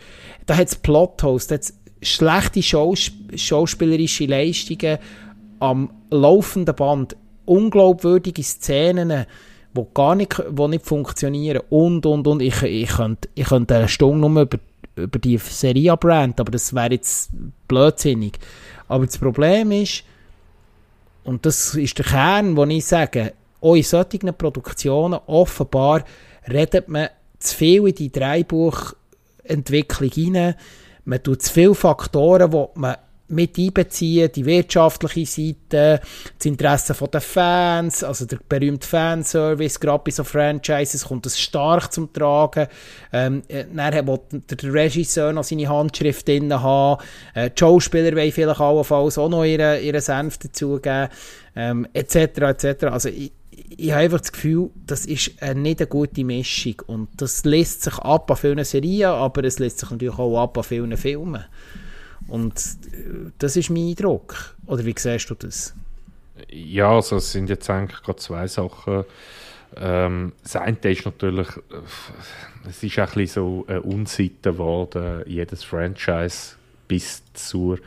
Da hat es Plotholes, da hat schlechte Schaus schauspielerische Leistungen am laufenden Band, unglaubwürdige Szenen, die gar nicht, wo nicht funktionieren und, und, und. Ich, ich, könnte, ich könnte eine Stunde nur über, über die Serie abranten, aber das wäre jetzt blödsinnig. Aber das Problem ist, und das ist der Kern, wo ich sage, auch in solchen Produktionen offenbar redet man zu viel in die Dreibuchentwicklung hinein. Man tut zu viele Faktoren, die man mit einbeziehen, die wirtschaftliche Seite, das Interesse der Fans, also der berühmte Fanservice, gerade bei so Franchises kommt das stark zum Tragen. Ähm, äh, dann will der Regisseur noch seine Handschrift drin haben, äh, die Schauspieler wollen vielleicht allenfalls auch noch ihren, ihren Senf dazugeben, ähm, etc. etc. Also ich, ich habe einfach das Gefühl, das ist eine nicht eine gute Mischung und das lässt sich ab an vielen Serien, aber es lässt sich natürlich auch ab an vielen Filmen. Und äh, das ist mein Eindruck. Oder wie siehst du das? Ja, also es sind jetzt eigentlich gerade zwei Sachen. Ähm, das eine ist natürlich, äh, es ist ein bisschen so eine Unseite geworden, jedes Franchise bis zur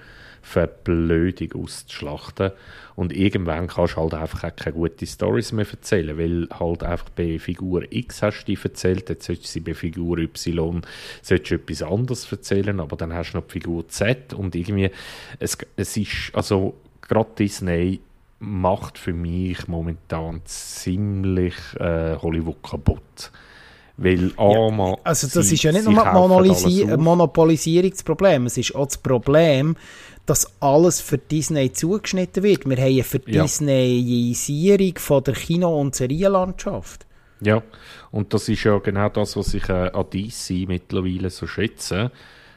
Verblödung auszuschlachten. Und irgendwann kannst du halt einfach keine guten Stories mehr erzählen, weil halt einfach bei Figur X hast du die erzählt, jetzt solltest du sie bei Figur Y solltest du etwas anderes erzählen, aber dann hast du noch die Figur Z und irgendwie, es, es ist, also gerade Disney macht für mich momentan ziemlich äh, Hollywood kaputt. Weil ja, also das sie, ist ja nicht nur ein Monopolisierungsproblem, es ist auch das Problem, dass alles für Disney zugeschnitten wird. Wir haben eine Verdisneyisierung von der Kino- und Serienlandschaft. Ja, und das ist ja genau das, was ich äh, an DC mittlerweile so schätze,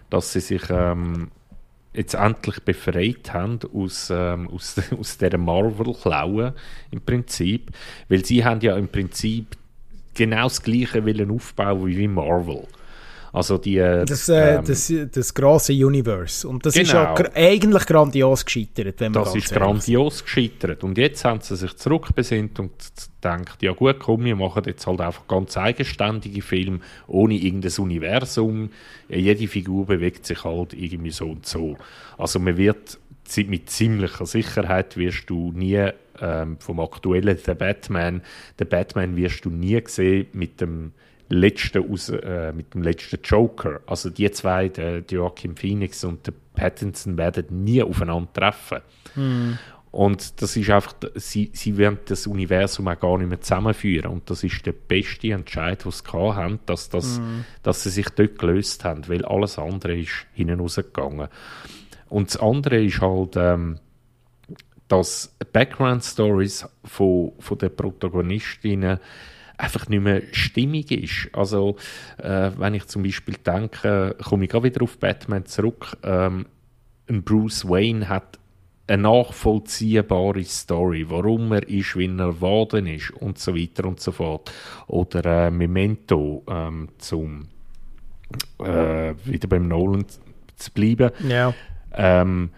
dass sie sich ähm, jetzt endlich befreit haben aus, ähm, aus, aus dieser Marvel-Klaue im Prinzip, weil sie haben ja im Prinzip genau das gleiche Willen aufbauen wie Marvel. Also die, äh, das, äh, ähm, das, das grosse Universe. Und das genau. ist ja genau. eigentlich grandios gescheitert, wenn man Das ist grandios gescheitert. Und jetzt haben sie sich zurückbesinnt und denkt, ja gut, komm, wir machen jetzt halt einfach ganz eigenständige Filme, ohne irgendein Universum. Jede Figur bewegt sich halt irgendwie so und so. Also man wird mit ziemlicher Sicherheit wirst du nie ähm, vom aktuellen The Batman, The Batman wirst du nie sehen mit dem letzten aus, äh, mit dem letzten Joker. Also die zwei, der Joachim Phoenix und der Pattinson, werden nie aufeinander treffen. Mm. Und das ist einfach, sie, sie werden das Universum auch gar nicht mehr zusammenführen. Und das ist der beste Entscheid, den sie haben, dass, das, mm. dass sie sich dort gelöst haben, weil alles andere ist hinten rausgegangen. Und das andere ist halt, ähm, dass Background-Stories von, von den Protagonistinnen einfach nicht mehr stimmig ist. Also, äh, wenn ich zum Beispiel denke, komme ich gerade wieder auf Batman zurück, ähm, ein Bruce Wayne hat eine nachvollziehbare Story, warum er ist, wie er geworden ist und so weiter und so fort. Oder äh, Memento, ähm, zum äh, wieder beim Nolan zu bleiben. Ja. Ähm,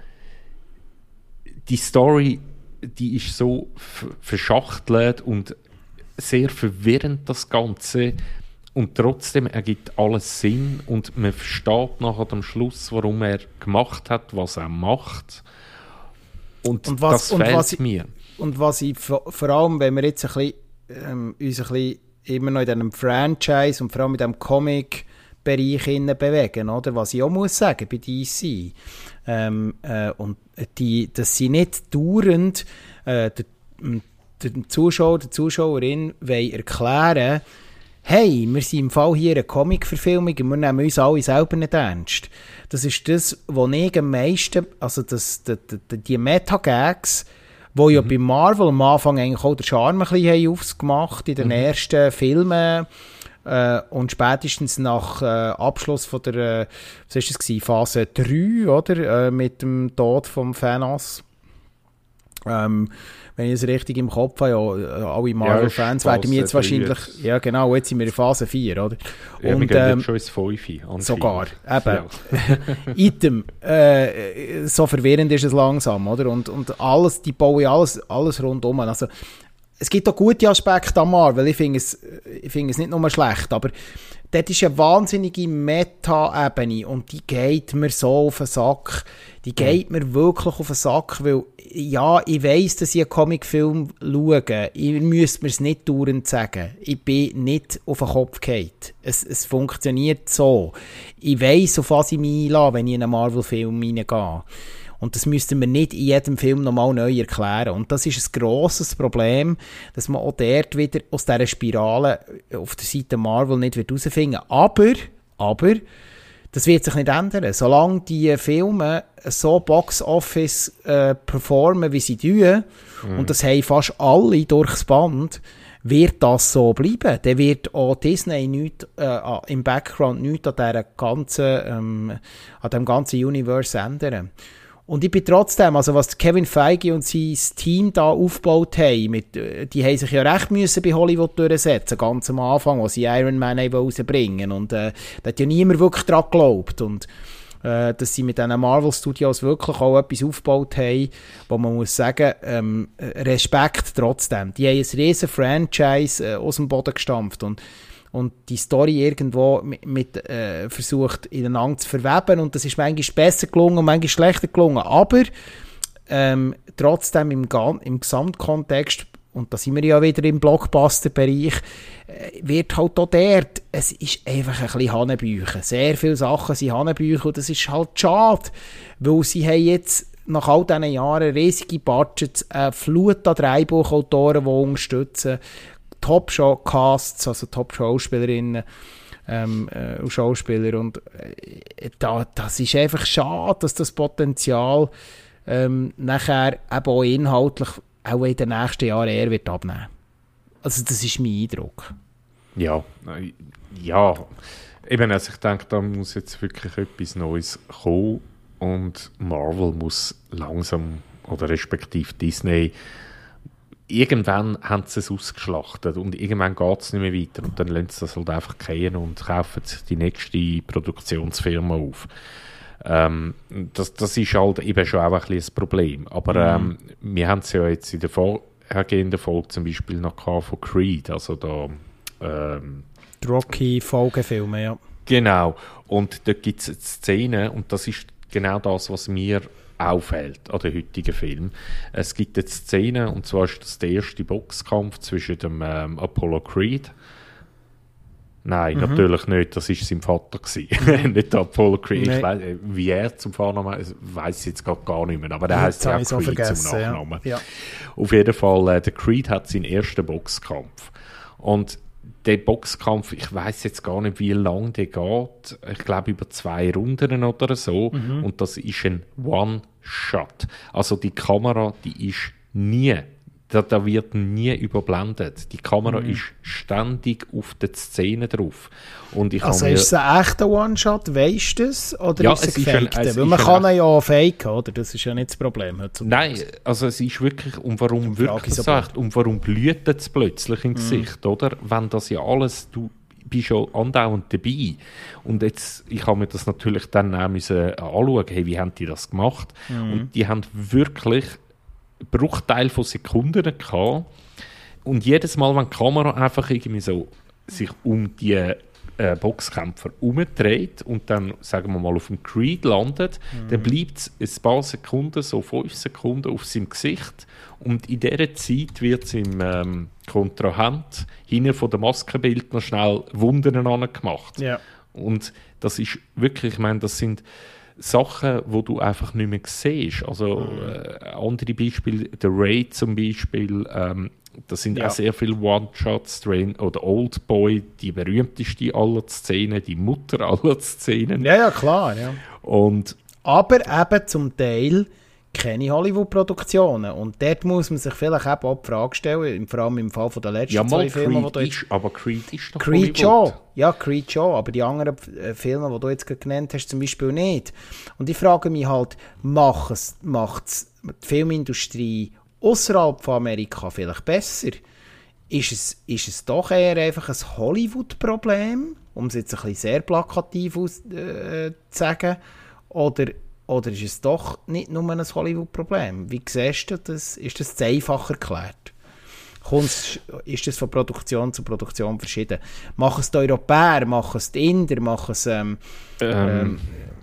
die Story, die ist so verschachtelt und sehr verwirrend, das Ganze. Und trotzdem ergibt alles Sinn und man versteht nachher am Schluss, warum er gemacht hat, was er macht. Und, und was, das fehlt was mir. und was ich vor allem, wenn wir jetzt ein bisschen, ähm, uns ein bisschen immer noch in diesem Franchise und vor allem in diesem Comic-Bereich bewegen, oder? Was ich auch muss sagen bei DC. Ähm, äh, und die, dass sie nicht dauernd äh, der, dem Zuschauer, der Zuschauerin erklären hey, wir sind im Fall hier eine Comic-Verfilmung und wir nehmen uns alle selber nicht ernst. Das ist das, was ich am meisten, also das, die, die, die Meta-Gags, wo mhm. ja bei Marvel am Anfang eigentlich auch der Charme ein bisschen aufgemacht in den mhm. ersten Filmen äh, und spätestens nach äh, Abschluss von der, äh, was ist das gewesen, Phase 3, oder, äh, mit dem Tod von Thanos Ähm, wenn ich es richtig im Kopf habe, ja, alle Marvel-Fans ja, werden mir jetzt wahrscheinlich, ja genau, jetzt sind wir in Phase 4, oder? Ja, und, ähm, schon ins 5 Sogar, eben. Item, äh, so verwirrend ist es langsam, oder? Und, und alles, die bauen alles, alles rundum. Also, es gibt auch gute Aspekte am Marvel, ich finde es, ich finde es nicht nur schlecht, aber dort ist eine wahnsinnige Meta-Ebene und die geht mir so auf den Sack. Die geht mir wirklich auf den Sack, weil ja, ich weiss, dass ich einen Comicfilm schaue. Ich müsste mir es nicht dauernd sagen. Ich bin nicht auf den Kopf gefallen. Es, es funktioniert so. Ich weiss, auf was ich mich einlasse, wenn ich in einen Marvel-Film hineingehe. Und das müssten wir nicht in jedem Film nochmal neu erklären. Und das ist ein grosses Problem, dass man auch dort wieder aus dieser Spirale auf der Seite Marvel nicht herausfinden wird. Aber, aber, das wird sich nicht ändern. Solange die Filme so Box-Office äh, performen, wie sie tun, mhm. und das haben fast alle durchs Band, wird das so bleiben. Dann wird auch Disney nicht, äh, im Background nichts an, dieser ganzen, ähm, an dem ganzen Universe ändern. Und ich bin trotzdem, also was Kevin Feige und sein Team da aufgebaut haben, mit, äh, die haben sich ja recht müssen bei Hollywood durchsetzen, ganz am Anfang, wo sie Iron Man rausbringen Und äh, da hat ja niemand wirklich dran geglaubt. Und äh, dass sie mit diesen Marvel Studios wirklich auch etwas aufgebaut haben, wo man muss sagen, ähm, Respekt trotzdem. Die haben ein riesen Franchise äh, aus dem Boden gestampft und und die Story irgendwo mit, mit äh, versucht ineinander zu verweben. Und das ist manchmal besser gelungen und manchmal schlechter gelungen, aber ähm, trotzdem im, im Gesamtkontext und da sind wir ja wieder im Blockbuster-Bereich, äh, wird halt auch dort, es ist einfach ein bisschen Hanebüchen. Sehr viele Sachen sind Hanebüchen und das ist halt schade, weil sie haben jetzt nach all diesen Jahren riesige Budgets, eine Flut an Drehbuchautoren, die unterstützen, Top-Casts, also Top-Schauspielerinnen ähm, äh, und Schauspieler. Und äh, da, das ist einfach schade, dass das Potenzial ähm, nachher eben auch inhaltlich auch in den nächsten Jahren eher wird abnehmen. Also das ist mein Eindruck. Ja, äh, ja. Eben, also ich denke, da muss jetzt wirklich etwas Neues kommen und Marvel muss langsam, oder respektive Disney, irgendwann haben sie es ausgeschlachtet und irgendwann geht es nicht mehr weiter und dann lassen sie das halt einfach gehen und kaufen die nächste Produktionsfirma auf. Ähm, das, das ist halt eben schon auch ein, bisschen ein Problem. Aber mhm. ähm, wir haben es ja jetzt in der vorhergehenden Folge zum Beispiel noch von Creed, also da ähm, Rocky-Folgefilme, ja. Genau. Und da gibt es Szenen und das ist genau das, was mir auffällt an den heutigen Film. Es gibt jetzt Szenen, und zwar ist das der erste Boxkampf zwischen dem ähm, Apollo Creed. Nein, mhm. natürlich nicht. Das war sein Vater. Mhm. nicht der Apollo Creed. Nee. Ich weiss, wie er zum Vornamen weiß ich jetzt gar nicht mehr. Aber der heißt ja auch Creed zum Nachnamen. Ja. Ja. Auf jeden Fall, äh, der Creed hat seinen ersten Boxkampf. Und der Boxkampf, ich weiß jetzt gar nicht, wie lang der geht. Ich glaube über zwei Runden oder so. Mhm. Und das ist ein One-Shot. Also die Kamera, die ist nie da, da wird nie überblendet. Die Kamera mhm. ist ständig auf der Szene drauf. Und ich also ist es ein echter One-Shot, weißt du das? Oder ja, ist es, es ein gefakter? Weil man kann ihn ja faken, oder? Das ist ja nicht das Problem. Nein, also es ist wirklich, und warum wirkt das so und warum blüht es plötzlich im mhm. Gesicht, oder? Wenn das ja alles, du bist schon andauernd dabei. Und jetzt, ich habe mir das natürlich dann auch müssen anschauen, hey, wie haben die das gemacht? Mhm. Und die haben wirklich Bruchteil von Sekunden gehabt. Und jedes Mal, wenn die Kamera einfach irgendwie so sich um die äh, Boxkämpfer umdreht und dann, sagen wir mal, auf dem Creed landet, mhm. dann bleibt es ein paar Sekunden, so fünf Sekunden auf seinem Gesicht und in dieser Zeit wird es im ähm, Kontrahent hinten von der Maskenbild noch schnell Wunden gemacht. Ja. Und das ist wirklich, ich meine, das sind Sachen, wo du einfach nicht mehr siehst. Also mhm. äh, andere Beispiele, der Raid zum Beispiel, ähm, das sind ja. auch sehr viele One-Shots drin. Oder Old Boy, die berühmteste aller Szenen, die Mutter aller Szenen. Ja, ja, klar. Ja. Und, Aber eben zum Teil keine Hollywood-Produktionen. Und dort muss man sich vielleicht eben auch die Frage stellen, vor allem im Fall von der letzten ja, zwei Filme, die du jetzt... aber Creed ist doch Creed schon. Ja, Creed schon, aber die anderen äh, Filme, die du jetzt genannt hast, zum Beispiel nicht. Und ich frage mich halt, macht es die Filmindustrie außerhalb von Amerika vielleicht besser? Ist es, ist es doch eher einfach ein Hollywood-Problem, um es jetzt ein bisschen sehr plakativ aus, äh, zu sagen, oder, oder ist es doch nicht nur ein Hollywood-Problem? Wie siehst du das? Ist das zu einfach erklärt? Kommt's, ist das von Produktion zu Produktion verschieden? Machen es die Europäer, machen es die Inder, machen es, ähm, ähm,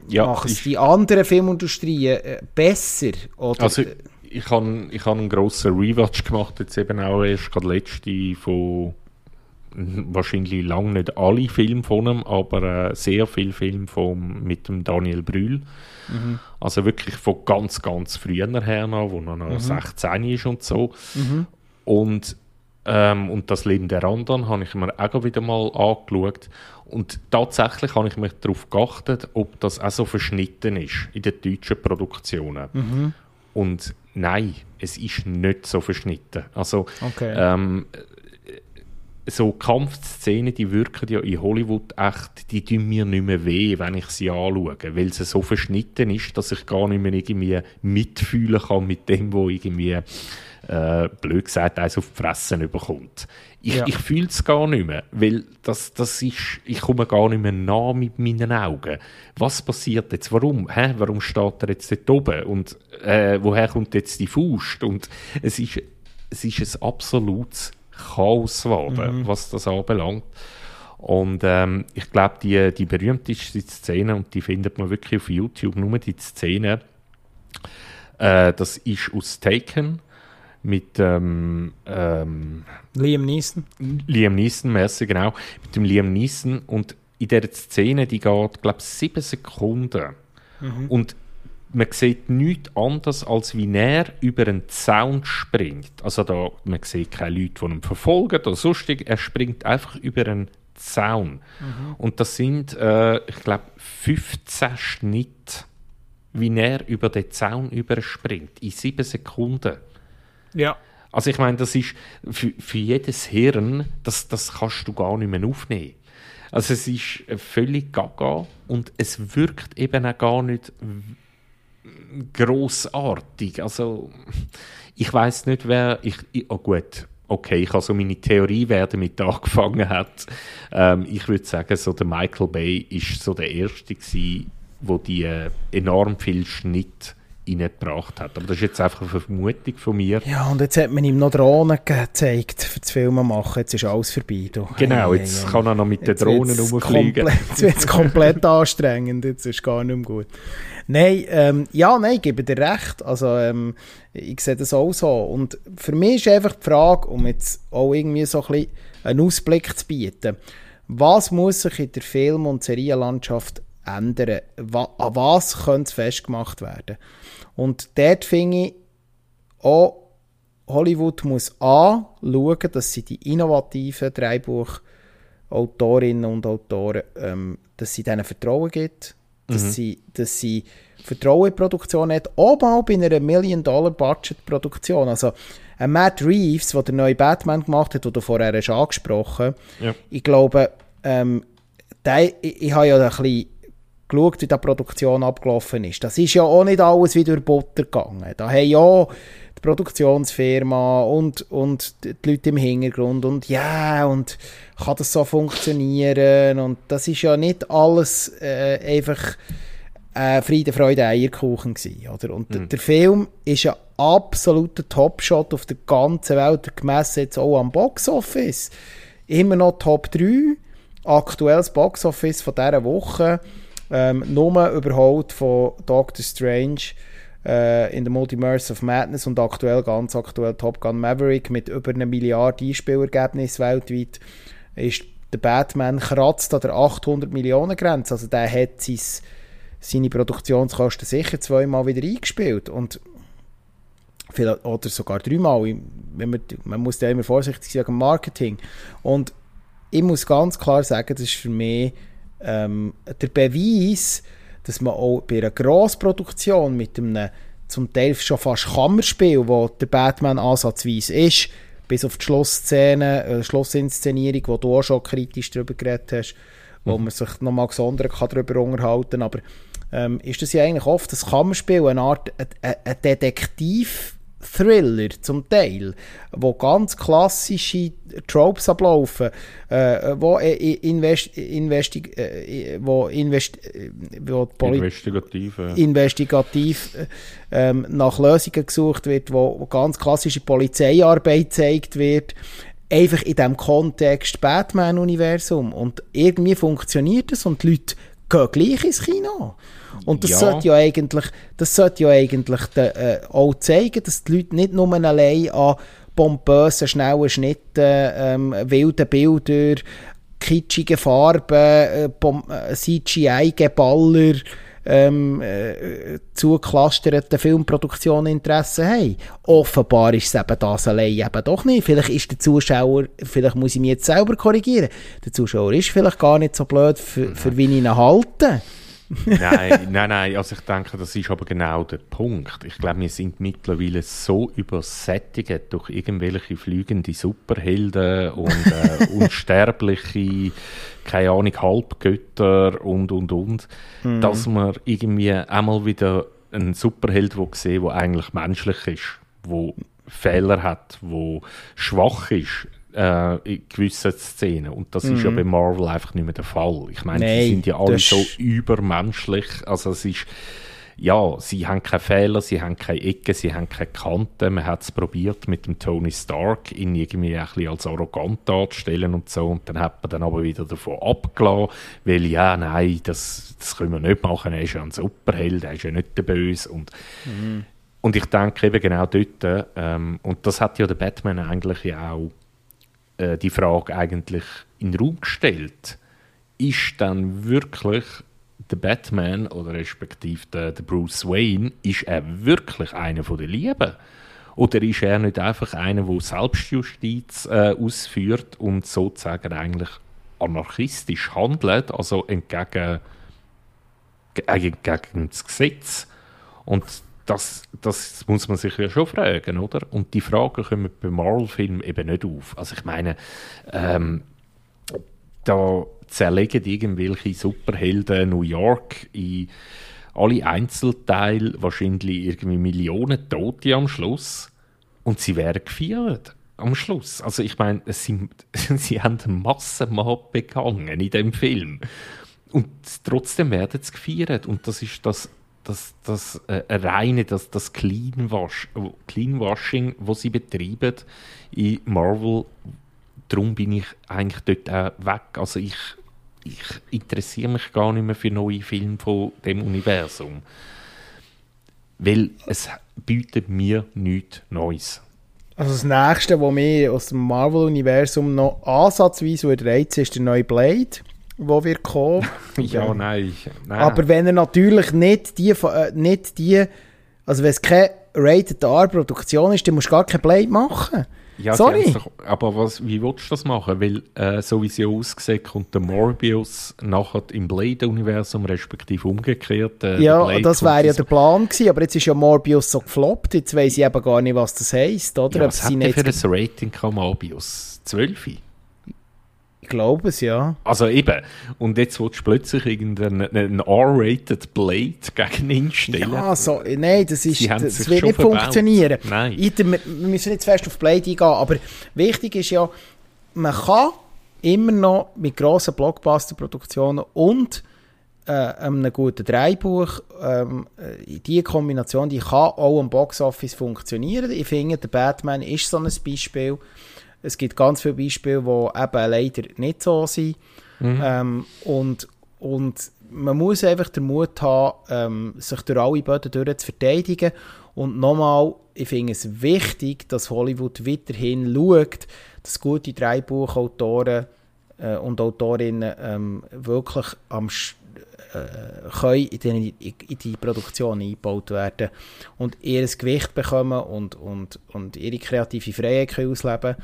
ja, machen es die anderen Filmindustrien äh, besser? Oder, also, ich habe ich hab einen grossen Rewatch gemacht, jetzt eben auch erst gerade letzte von wahrscheinlich lange nicht alle Filme von ihm, aber äh, sehr viele Filme von, mit dem Daniel Brühl. Mhm. Also wirklich von ganz, ganz früher her noch, wo er noch mhm. 16 ist und so. Mhm. Und, ähm, und das Leben der anderen habe ich mir auch wieder mal angeschaut. Und tatsächlich habe ich mich darauf geachtet, ob das auch so verschnitten ist in den deutschen Produktionen. Mhm. Und nein, es ist nicht so verschnitten. Also okay. ähm, so Kampfszenen, die wirken ja in Hollywood echt, die tun mir nicht mehr weh, wenn ich sie anschaue, weil es so verschnitten ist, dass ich gar nicht mehr irgendwie mitfühlen kann mit dem, wo irgendwie äh, blöd gesagt eins auf die Fresse bekommt. Ich, ja. ich fühle es gar nicht mehr, weil das, das ist, ich komme gar nicht mehr nah mit meinen Augen. Was passiert jetzt? Warum? Hä? Warum steht er jetzt dort oben? Und äh, woher kommt jetzt die Faust? Und es ist, es ist ein absolutes Chaos geworden, mhm. was das anbelangt. Und ähm, ich glaube, die, die berühmteste Szene, und die findet man wirklich auf YouTube, nur die Szene, äh, das ist aus Taken mit ähm, ähm, Liam Neeson. Liam Neeson, merci, genau. Mit dem Liam Neeson. Und in dieser Szene, die geht, glaube ich, sieben Sekunden. Mhm. Und man sieht nichts anderes, als wie er über einen Zaun springt. Also da, man sieht keine Leute, die ihn verfolgen oder sonstig. Er springt einfach über einen Zaun. Mhm. Und das sind, äh, ich glaube, 15 Schnitte, wie er über den Zaun überspringt. In sieben Sekunden. Ja. Also ich meine, das ist für, für jedes Hirn, das, das kannst du gar nicht mehr aufnehmen. Also es ist völlig gaga und es wirkt eben auch gar nicht großartig. Also ich weiß nicht, wer ich, oh gut, okay, ich habe so meine Theorie, wer damit angefangen hat. Ähm, ich würde sagen, so der Michael Bay ist so der erste gewesen, wo die äh, enorm viel Schnitt reingebracht hat. Aber das ist jetzt einfach eine Vermutung von mir. Ja, und jetzt hat man ihm noch Drohnen gezeigt für das Filmen machen. Jetzt ist alles vorbei. Du. Genau, jetzt hey, kann er noch mit den Drohnen rumfliegen. Jetzt wird es komplett anstrengend. Jetzt ist es gar nicht mehr gut. Nein, ähm, ja, nein, ich gebe dir recht. Also, ähm, ich sehe das auch so. Und für mich ist einfach die Frage, um jetzt auch irgendwie so ein bisschen einen Ausblick zu bieten, was muss sich in der Film- und Serienlandschaft ändern? An was könnte festgemacht werden? Und dort finde ich auch, Hollywood muss A, schauen, dass sie die innovativen Drehbuchautorinnen und Autoren, ähm, dass sie denen Vertrauen gibt, dass, mhm. sie, dass sie Vertrauen in die Produktion hat, auch mal bei einer Million-Dollar-Budget-Produktion. Also ein Matt Reeves, der den neuen Batman gemacht hat, den du vorher hast angesprochen ja. ich glaube, ähm, der, ich, ich habe ja ein bisschen geschaut, wie die Produktion abgelaufen ist. Das ist ja auch nicht alles wie durch Butter gegangen. Da haben ja die Produktionsfirma und, und die Leute im Hintergrund und ja, und kann das so funktionieren und das ist ja nicht alles äh, einfach äh, Friede, Freude, Eierkuchen gewesen, oder? Und mhm. der Film ist ein absoluter Topshot auf der ganzen Welt, gemessen jetzt auch am Boxoffice. Immer noch Top 3, aktuelles Boxoffice von dieser Woche, ähm, nur überholt von Doctor Strange, äh, in der Multiverse of Madness und aktuell, ganz aktuell Top Gun Maverick mit über einer Milliarde Einspielergebnis weltweit ist der Batman kratzt an der 800 Millionen Grenze. Also der hat sein, seine Produktionskosten sicher zweimal wieder eingespielt und oder sogar dreimal. Wenn man, man muss da immer vorsichtig sein im Marketing. Und ich muss ganz klar sagen, das ist für mich ähm, der Beweis, dass man auch bei einer Grossproduktion mit einem zum Teil schon fast Kammerspiel, wo der Batman ansatzweise ist, bis auf die Schlussszene, äh, Schlussinszenierung, wo du auch schon kritisch darüber geredet hast, wo mhm. man sich nochmal gesondert kann darüber unterhalten ähm, ist das ja eigentlich oft das Kammerspiel, eine Art ein, ein Detektiv Thriller zum Teil, wo ganz klassische Tropes ablaufen, äh, wo, äh, invest, investi, äh, wo, invest, äh, wo investigativ, ja. investigativ äh, nach Lösungen gesucht wird, wo, wo ganz klassische Polizeiarbeit gezeigt wird, einfach in diesem Kontext Batman-Universum. Und irgendwie funktioniert das und die Leute gehen gleich ins Kino. Und das ja. sollte ja eigentlich, das sollte ja eigentlich de, äh, auch zeigen, dass die Leute nicht nur allein an pompösen, schnellen Schnitten, ähm, wilden Bildern, kitschigen Farben, äh, äh CGI-Geballer, ähm, äh, zugeklasterten Filmproduktionen Interesse haben. Offenbar ist es eben das allein eben doch nicht. Vielleicht ist der Zuschauer, vielleicht muss ich mich jetzt selber korrigieren, der Zuschauer ist vielleicht gar nicht so blöd, für, für wie ich ihn halte nein, nein, nein. Also ich denke, das ist aber genau der Punkt. Ich glaube, wir sind mittlerweile so übersättigt durch irgendwelche fliegende Superhelden und äh, unsterbliche, keine Ahnung, Halbgötter und, und, und, mhm. dass man irgendwie einmal wieder einen Superheld sehen der eigentlich menschlich ist, wo Fehler hat, wo schwach ist, äh, in gewissen Szenen. Und das mhm. ist ja mhm. bei Marvel einfach nicht mehr der Fall. Ich meine, nee, sie sind ja alle so übermenschlich. Also es ist, ja, sie haben keine Fehler, sie haben keine Ecken, sie haben keine Kanten. Man hat es probiert mit dem Tony Stark, ihn irgendwie ein bisschen als arrogant darzustellen und so. Und dann hat man dann aber wieder davon abgelassen, weil ja, nein, das, das können wir nicht machen. Er ist ja ein Superheld, er ist ja nicht der Böse. Und, mhm. und ich denke eben genau dort, ähm, und das hat ja der Batman eigentlich ja auch äh, die Frage eigentlich in den Raum gestellt, ist dann wirklich der Batman oder respektive der, der Bruce Wayne, ist er wirklich einer von den Lieben? Oder ist er nicht einfach einer, der Selbstjustiz äh, ausführt und sozusagen eigentlich anarchistisch handelt, also entgegen, äh, gegen das Gesetz? Und das, das muss man sich ja schon fragen, oder? Und die Fragen kommen bei Marvel-Filmen eben nicht auf. Also ich meine, ähm, da zerlegen irgendwelche Superhelden New York in alle Einzelteile wahrscheinlich irgendwie Millionen Tote am Schluss und sie werden gefeiert am Schluss. Also ich meine, sie, sie haben Massenmord begangen in dem Film und trotzdem werden sie gefeiert und das ist das das, das äh, reine, das, das Cleanwash, Cleanwashing, das sie betreiben in Marvel, darum bin ich eigentlich dort auch weg. Also ich, ich interessiere mich gar nicht mehr für neue Filme von dem Universum. Weil es bietet mir nichts Neues. Also das Nächste, was mir aus dem Marvel-Universum noch ansatzweise reizt, ist der neue Blade wo wir kommen. ja, nein, nein. Aber wenn er natürlich nicht die, äh, nicht die also wenn es keine Rated R-Produktion ist, dann musst du gar kein Blade machen. Ja, Sorry. Doch, aber was, wie willst du das machen? Weil, äh, so wie sie aussieht, kommt der Morbius nachher im Blade-Universum, respektive umgekehrt. Äh, ja, das wäre ja der Plan gewesen, aber jetzt ist ja Morbius so gefloppt, jetzt weiss ich eben gar nicht, was das heisst, oder? Ja, was hat der für ein Rating Morbius? 12? Ich glaube es, ja. Also eben. Und jetzt willst du plötzlich irgendeinen R-rated Blade gegen ihn stellen. Ja, so, nein, das, ist, das wird nicht verbaut. funktionieren. Nein. wir, müssen nicht zu fest auf Blade eingehen, aber wichtig ist ja, man kann immer noch mit grossen Blockbuster-Produktionen und äh, einem guten Dreibuch, ähm, äh, diese Kombination, die kann auch am Boxoffice funktionieren. Ich finde, der Batman ist so ein Beispiel. Es gibt ganz viele Beispiele, die eben leider nicht so sind. Mhm. Ähm, und, und man muss einfach den Mut haben, ähm, sich durch alle Böden durch zu verteidigen. Und nochmal, ich finde es wichtig, dass Hollywood weiterhin schaut, dass gute Dreibuchautoren äh, und Autorinnen ähm, wirklich am äh, können in die, in die Produktion eingebaut werden und ihr Gewicht bekommen und, und, und ihre kreative Freiheit ausleben können.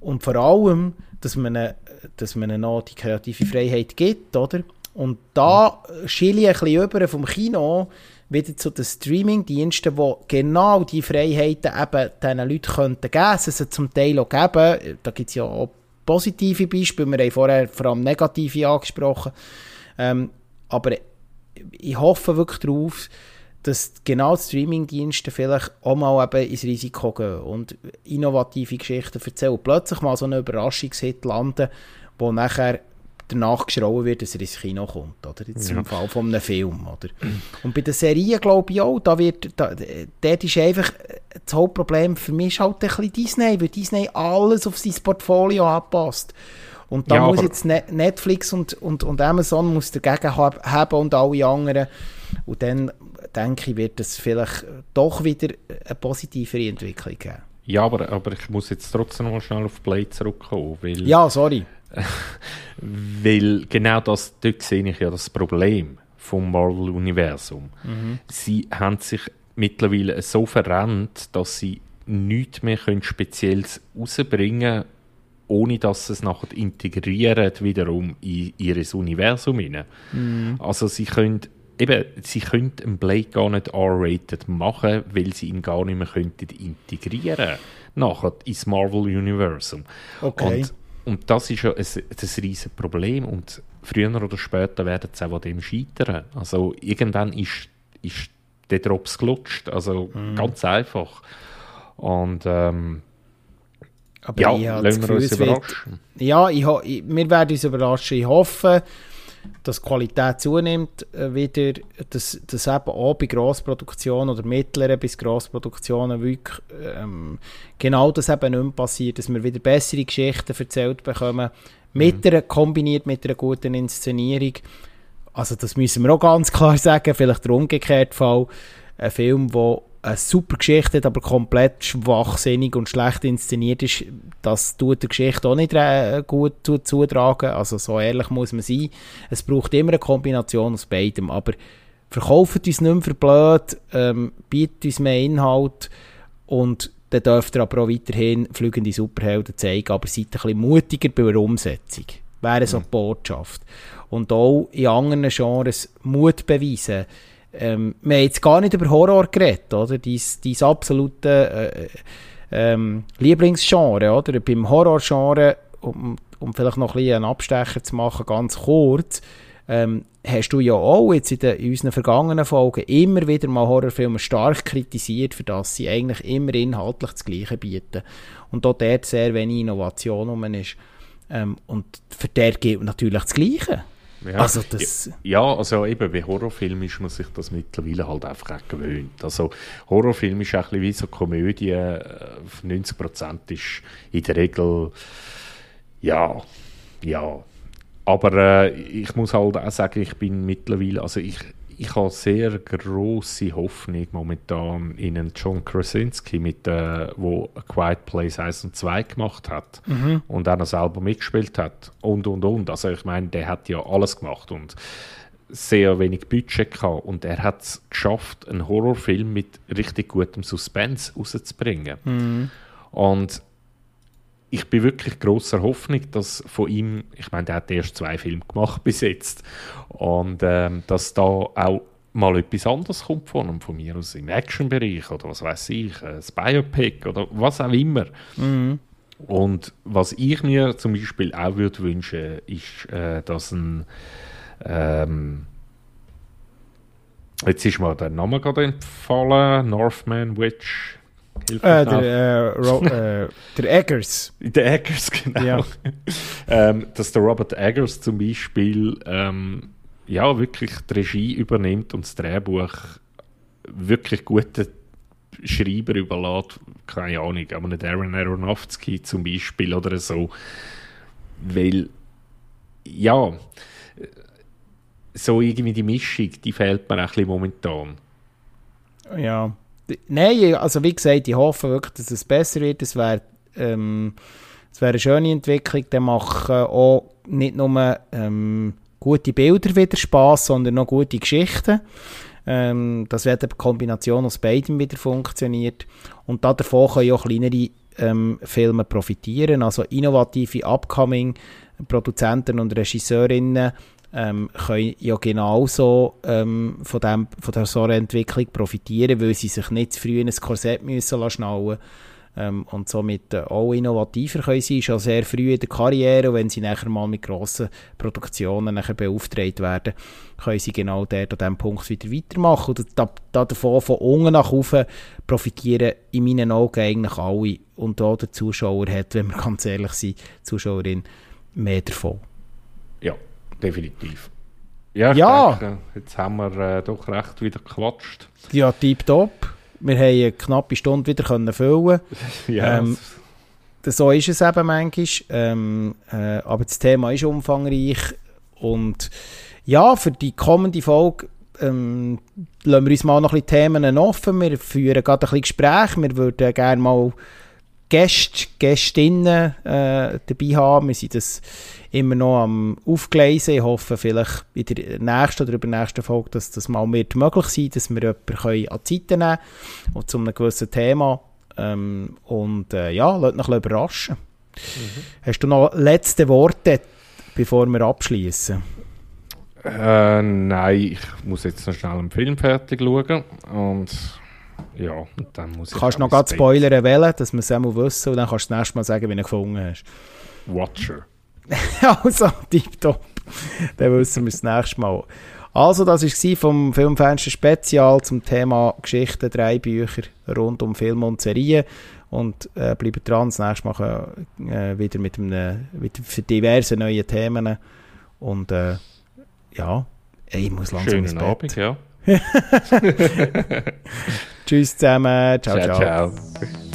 Und vor allem, dass man, dass man noch die kreative Freiheit gibt, oder? Und da schiele ich ein bisschen über vom Kino wieder zu den Streaming-Diensten, die genau die Freiheiten eben diesen Leuten könnten geben. Es also zum Teil auch geben. Da gibt es ja auch positive Beispiele. Wir haben vorher vor allem negative angesprochen. Ähm, aber ich hoffe wirklich darauf, dass genau Streamingdienste vielleicht auch mal eben ins Risiko gehen und innovative Geschichten erzählen. Plötzlich mal so eine Überraschungshit landen, wo nachher danach geschrauen wird, dass er ins Kino kommt. Oder? Jetzt ja. im Fall von einem Film. Oder? Und bei den Serien glaube ich auch, da wird, da, dort ist einfach das Hauptproblem für mich ist halt ein bisschen Disney, weil Disney alles auf sein Portfolio anpasst. Und da ja, muss jetzt Netflix und, und, und Amazon muss dagegen haben und alle anderen. Und dann denke ich, wird es vielleicht doch wieder eine positivere Entwicklung geben. Ja, aber, aber ich muss jetzt trotzdem noch schnell auf Blade zurückkommen. Weil, ja, sorry. weil genau das, dort sehe ich ja das Problem vom Marvel-Universum. Mhm. Sie haben sich mittlerweile so verrennt, dass sie nichts mehr können Spezielles rausbringen können, ohne dass sie es nachher integrieren wiederum in ihr Universum. Mhm. Also sie können eben, sie könnten einen Blade gar nicht R-rated machen, weil sie ihn gar nicht mehr könnten integrieren nachher ins Marvel-Universum. Okay. Und, und, das ist ja ein, ein riesiges Problem und früher oder später werden sie auch an dem scheitern. Also irgendwann ist, ist der Drops gelutscht, also mhm. ganz einfach. Und ähm, aber ja, lassen wir uns überraschen. Wird, ja, ich, ich, wir werden uns überraschen. Ich hoffe, dass die Qualität zunimmt äh, wieder, dass, dass eben auch bei Grossproduktionen oder mittleren bis Grossproduktionen wirklich ähm, genau das eben nicht mehr passiert, dass wir wieder bessere Geschichten erzählt bekommen, mit mhm. einer, kombiniert mit einer guten Inszenierung. Also das müssen wir auch ganz klar sagen, vielleicht der umgekehrte Fall, ein Film, der eine super Geschichte hat, aber komplett schwachsinnig und schlecht inszeniert ist, das tut der Geschichte auch nicht äh, gut zutragen. Also so ehrlich muss man sein. Es braucht immer eine Kombination aus beidem. Aber verkauft uns nicht mehr für blöd, ähm, bietet uns mehr Inhalt und dann dürft ihr aber auch weiterhin fliegende Superhelden zeigen, aber seid ein bisschen mutiger bei der Umsetzung. Wäre so die Botschaft. Und auch in anderen Genres Mut beweisen ähm, wir haben jetzt gar nicht über Horror geredet, oder? Dein, dein absolute äh, ähm, Lieblingsgenre, oder? Beim Horrorgenre, um, um vielleicht noch ein bisschen einen Abstecher zu machen, ganz kurz, ähm, hast du ja auch jetzt in, den, in unseren vergangenen Folgen immer wieder mal Horrorfilme stark kritisiert, für das sie eigentlich immer inhaltlich das Gleiche bieten. Und dort sehr wenig Innovation um ist. Ähm, und für der gilt natürlich das Gleiche. Ja. Also das ja, also eben bei Horrorfilmen ist man sich das mittlerweile halt einfach auch gewöhnt. Also Horrorfilm ist auch ein wie so Komödie, 90% äh, ist in der Regel ja, ja. Aber äh, ich muss halt auch sagen, ich bin mittlerweile, also ich, ich habe sehr große Hoffnung momentan in einen John Krasinski, mit, äh, wo A Quiet Place 1 und 2 gemacht hat mhm. und auch noch selber mitgespielt hat und und und. Also ich meine, der hat ja alles gemacht und sehr wenig Budget gehabt und er hat es geschafft, einen Horrorfilm mit richtig gutem Suspense rauszubringen. Mhm. Und ich bin wirklich großer Hoffnung, dass von ihm, ich meine, der hat erst zwei Filme gemacht bis jetzt, und ähm, dass da auch mal etwas anderes kommt von ihm, von mir aus im Action-Bereich oder was weiß ich, ein Biopic oder was auch immer. Mhm. Und was ich mir zum Beispiel auch würde wünschen, ist, äh, dass ein ähm, jetzt ist mir der Name gerade entfallen, Northman Witch äh, der, äh, äh, der Eggers. Der Eggers, genau. Ja. ähm, dass der Robert Eggers zum Beispiel ähm, ja, wirklich die Regie übernimmt und das Drehbuch wirklich gute Schreiber überlässt, keine Ahnung, aber nicht Aaron Aronofsky zum Beispiel oder so. Weil, ja, so irgendwie die Mischung, die fehlt mir ein bisschen momentan. Ja, Nein, also wie gesagt, ich hoffe wirklich, dass es besser wird. Es wäre ähm, wär eine schöne Entwicklung. Dann machen auch nicht nur ähm, gute Bilder wieder Spaß, sondern noch gute Geschichten. Ähm, das wird eine Kombination aus beidem wieder funktioniert. Und davon können auch kleinere ähm, Filme profitieren. Also innovative Upcoming Produzenten und Regisseurinnen ähm, können ja genauso ähm, von, dem, von der so Entwicklung profitieren, weil sie sich nicht zu früh in ein Korsett müssen schnallen ähm, und somit äh, auch innovativer können sein, schon sehr früh in der Karriere, und wenn sie nachher mal mit grossen Produktionen nachher beauftragt werden, können sie genau dort an diesem Punkt wieder weitermachen. Und da, da davon von unten nach oben profitieren in meinen Augen eigentlich alle. Und da der Zuschauer hat, wenn wir ganz ehrlich sind, Zuschauerin mehr davon. Ja, definitiv. Ja, ja. Denke, jetzt haben wir äh, doch recht wieder gequatscht. Ja, tipptopp. Wir haben eine knappe Stunde wieder können füllen ja, ähm, So ist es eben manchmal. Ähm, äh, aber das Thema ist umfangreich. Und ja, für die kommende Folge ähm, lassen wir uns mal noch ein bisschen Themen offen. Wir führen gerade ein bisschen Gespräche. Wir würden gerne mal Gäste, Gästinnen äh, dabei haben. Wir sind das immer noch am Aufgleisen. Ich hoffe vielleicht in der nächsten oder übernächsten Folge, dass das mal wird möglich sein dass wir jemanden an die Seite nehmen können zu einem gewissen Thema. Ähm, und äh, ja, lasst uns überraschen. Mhm. Hast du noch letzte Worte, bevor wir abschließen? Äh, nein, ich muss jetzt noch schnell einen Film fertig schauen und ja, dann muss ich Kannst noch gerade spoilern wählen, dass wir es einmal wissen und dann kannst du das nächste Mal sagen, wie du gefunden hast. Watcher. also, tipptopp. Dann wissen wir es das nächste Mal. Also, das war vom Filmfenster Spezial zum Thema Geschichten, drei Bücher rund um Film und Serien. Und äh, bleibt dran, das nächste Mal äh, wieder mit einem, wieder für diverse neue Themen. Und äh, ja, ich muss langsam Schönen ins Bett. Abend, ja. Tschüss zusammen. ciao. ciao. ciao. ciao.